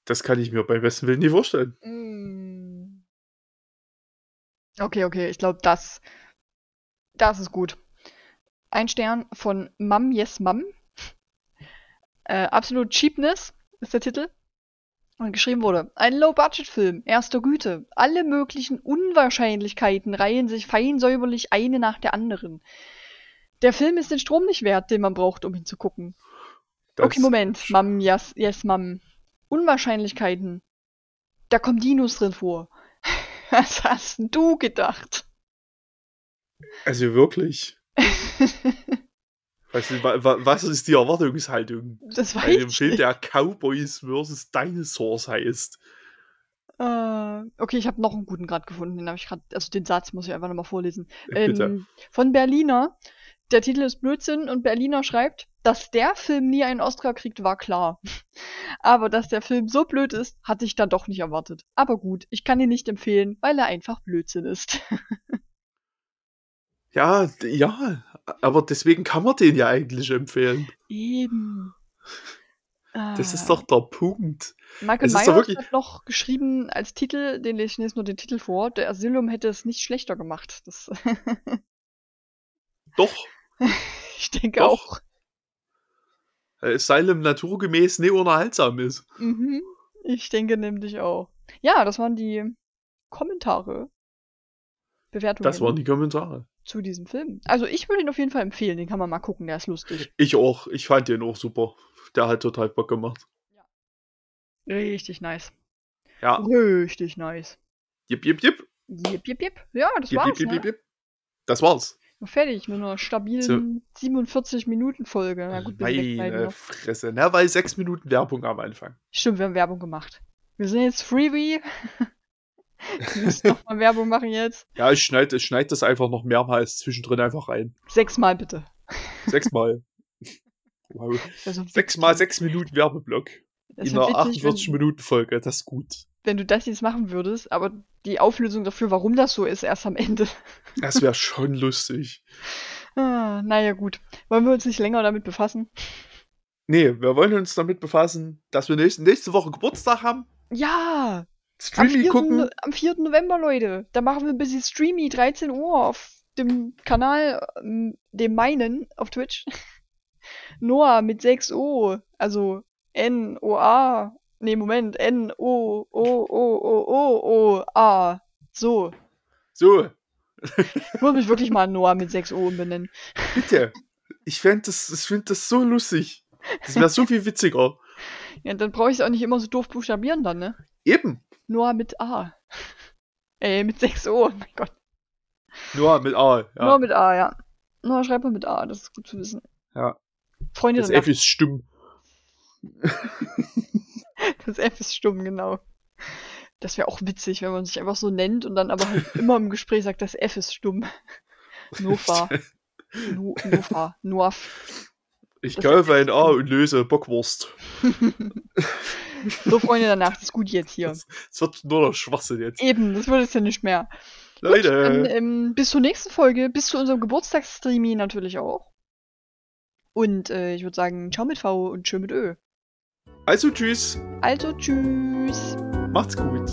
Speaker 1: Das kann ich mir beim besten Willen nicht vorstellen.
Speaker 3: Mm. Okay, okay, ich glaube, das, das ist gut. Ein Stern von Mum Yes Mum. Äh, Absolute Cheapness ist der Titel. Und geschrieben wurde, ein Low-Budget-Film, erster Güte. Alle möglichen Unwahrscheinlichkeiten reihen sich fein säuberlich eine nach der anderen. Der Film ist den Strom nicht wert, den man braucht, um ihn zu gucken.
Speaker 1: Das,
Speaker 3: Okay, Moment. Mom, yes, yes, Mom. Unwahrscheinlichkeiten. Da kommen Dinos drin vor. Was hast denn du gedacht?
Speaker 1: Also wirklich. Weißt du, wa, wa, was ist die Erwartungshaltung
Speaker 3: Das
Speaker 1: bei
Speaker 3: weiß
Speaker 1: dem
Speaker 3: ich
Speaker 1: Film,
Speaker 3: nicht.
Speaker 1: der Cowboys vs. Dinosaurs heißt?
Speaker 3: Äh, okay, ich habe noch einen guten gerade gefunden. Den habe ich gerade, also den Satz muss ich einfach nochmal vorlesen. Ähm, von Berliner. Der Titel ist Blödsinn und Berliner schreibt, dass der Film nie einen Oscar kriegt, war klar. Aber dass der Film so blöd ist, hatte ich dann doch nicht erwartet. Aber gut, ich kann ihn nicht empfehlen, weil er einfach Blödsinn ist.
Speaker 1: Ja, ja, aber deswegen kann man den ja eigentlich empfehlen.
Speaker 3: Eben.
Speaker 1: Das ist
Speaker 3: Ah.
Speaker 1: doch der Punkt.
Speaker 3: Michael
Speaker 1: es
Speaker 3: Myers
Speaker 1: wirklich-
Speaker 3: hat noch geschrieben als Titel, den lese ich jetzt nur den Titel vor, der Asylum hätte es nicht schlechter gemacht. Das,
Speaker 1: Doch,
Speaker 3: ich denke
Speaker 1: Doch.
Speaker 3: auch.
Speaker 1: äh, Asylum naturgemäß nicht unerhaltsam ist.
Speaker 3: Mhm. Ich denke nämlich auch. Ja, das waren die Kommentare. Bewertungen
Speaker 1: Das waren die Kommentare.
Speaker 3: Zu diesem Film. Also ich würde ihn auf jeden Fall empfehlen, den kann man mal gucken, der ist lustig.
Speaker 1: Ich auch. Ich fand den auch super. Der hat total Bock gemacht.
Speaker 3: Richtig nice.
Speaker 1: Ja.
Speaker 3: Richtig nice.
Speaker 1: Jip, jip, jip.
Speaker 3: Jip, jip, jip. Ja, das
Speaker 1: Jip,
Speaker 3: war's.
Speaker 1: jip,
Speaker 3: ne?
Speaker 1: jip, jip. Das war's.
Speaker 3: Fertig mit einer stabilen 47 Minuten Folge. Na gut, wegschneiden
Speaker 1: Meine. Fresse. Na, weil sechs Minuten Werbung am Anfang.
Speaker 3: Stimmt, wir haben Werbung gemacht. Wir sind jetzt Freebie. wir müssen noch mal Werbung machen jetzt.
Speaker 1: Ja, ich schneide ich schneid das einfach noch mehrmals zwischendrin einfach rein.
Speaker 3: Sechsmal bitte.
Speaker 1: Sechsmal. wow. Sechsmal sechs Minuten Werbeblock.
Speaker 3: Das
Speaker 1: In einer
Speaker 3: witzig,
Speaker 1: 48 Minuten Folge. Das ist gut.
Speaker 3: wenn, wenn du das jetzt machen würdest, aber die Auflösung dafür, warum das so ist, erst am Ende.
Speaker 1: Das wäre schon lustig.
Speaker 3: Ah, naja, gut. Wollen wir uns nicht länger damit befassen?
Speaker 1: Nee, wir wollen uns damit befassen, dass wir nächste, nächste Woche Geburtstag haben.
Speaker 3: Ja! Am
Speaker 1: Streamy
Speaker 3: 4.
Speaker 1: gucken.
Speaker 3: am 4. November, Leute. Da machen wir ein bisschen Streamy, 13 Uhr auf dem Kanal, ähm, dem meinen auf Twitch. Noah mit 6 O, also N-O-A. Nee, Moment, N-O-O-O-O-O-A. So.
Speaker 1: So,
Speaker 3: Ich muss mich wirklich mal Noah mit 6 O benennen.
Speaker 1: bitte. Ich fände das, ich find das so lustig. Das wäre so viel witziger.
Speaker 3: Ja, dann brauche ich es auch nicht immer so doof buchstabieren dann, ne?
Speaker 1: Eben.
Speaker 3: Noah mit A. Ey, mit 6 O, mein Gott.
Speaker 1: Nur mit A. Ja.
Speaker 3: Noah mit A, ja. Noah schreibt mal mit A, das ist gut zu wissen.
Speaker 1: Ja.
Speaker 3: Freunde
Speaker 1: Das F ist stumm.
Speaker 3: Das F ist stumm, genau. Das wäre auch witzig, wenn man sich einfach so nennt und dann aber halt immer im Gespräch sagt, das F ist stumm. Nofa. Nu, Nofa. Noaf.
Speaker 1: Ich kaufe ein A und löse Bockwurst.
Speaker 3: So, Freunde der Nacht, ist gut jetzt hier.
Speaker 1: Es wird nur noch Schwachsinn jetzt.
Speaker 3: Eben, das wird es ja nicht mehr. Gut, dann,
Speaker 1: Leute.
Speaker 3: ähm, bis zur nächsten Folge, bis zu unserem Geburtstagsstreaming natürlich auch. Und äh, ich würde sagen, ciao mit V und tschö mit Ö.
Speaker 1: Also tschüss.
Speaker 3: Also, tschüss.
Speaker 1: Macht's gut.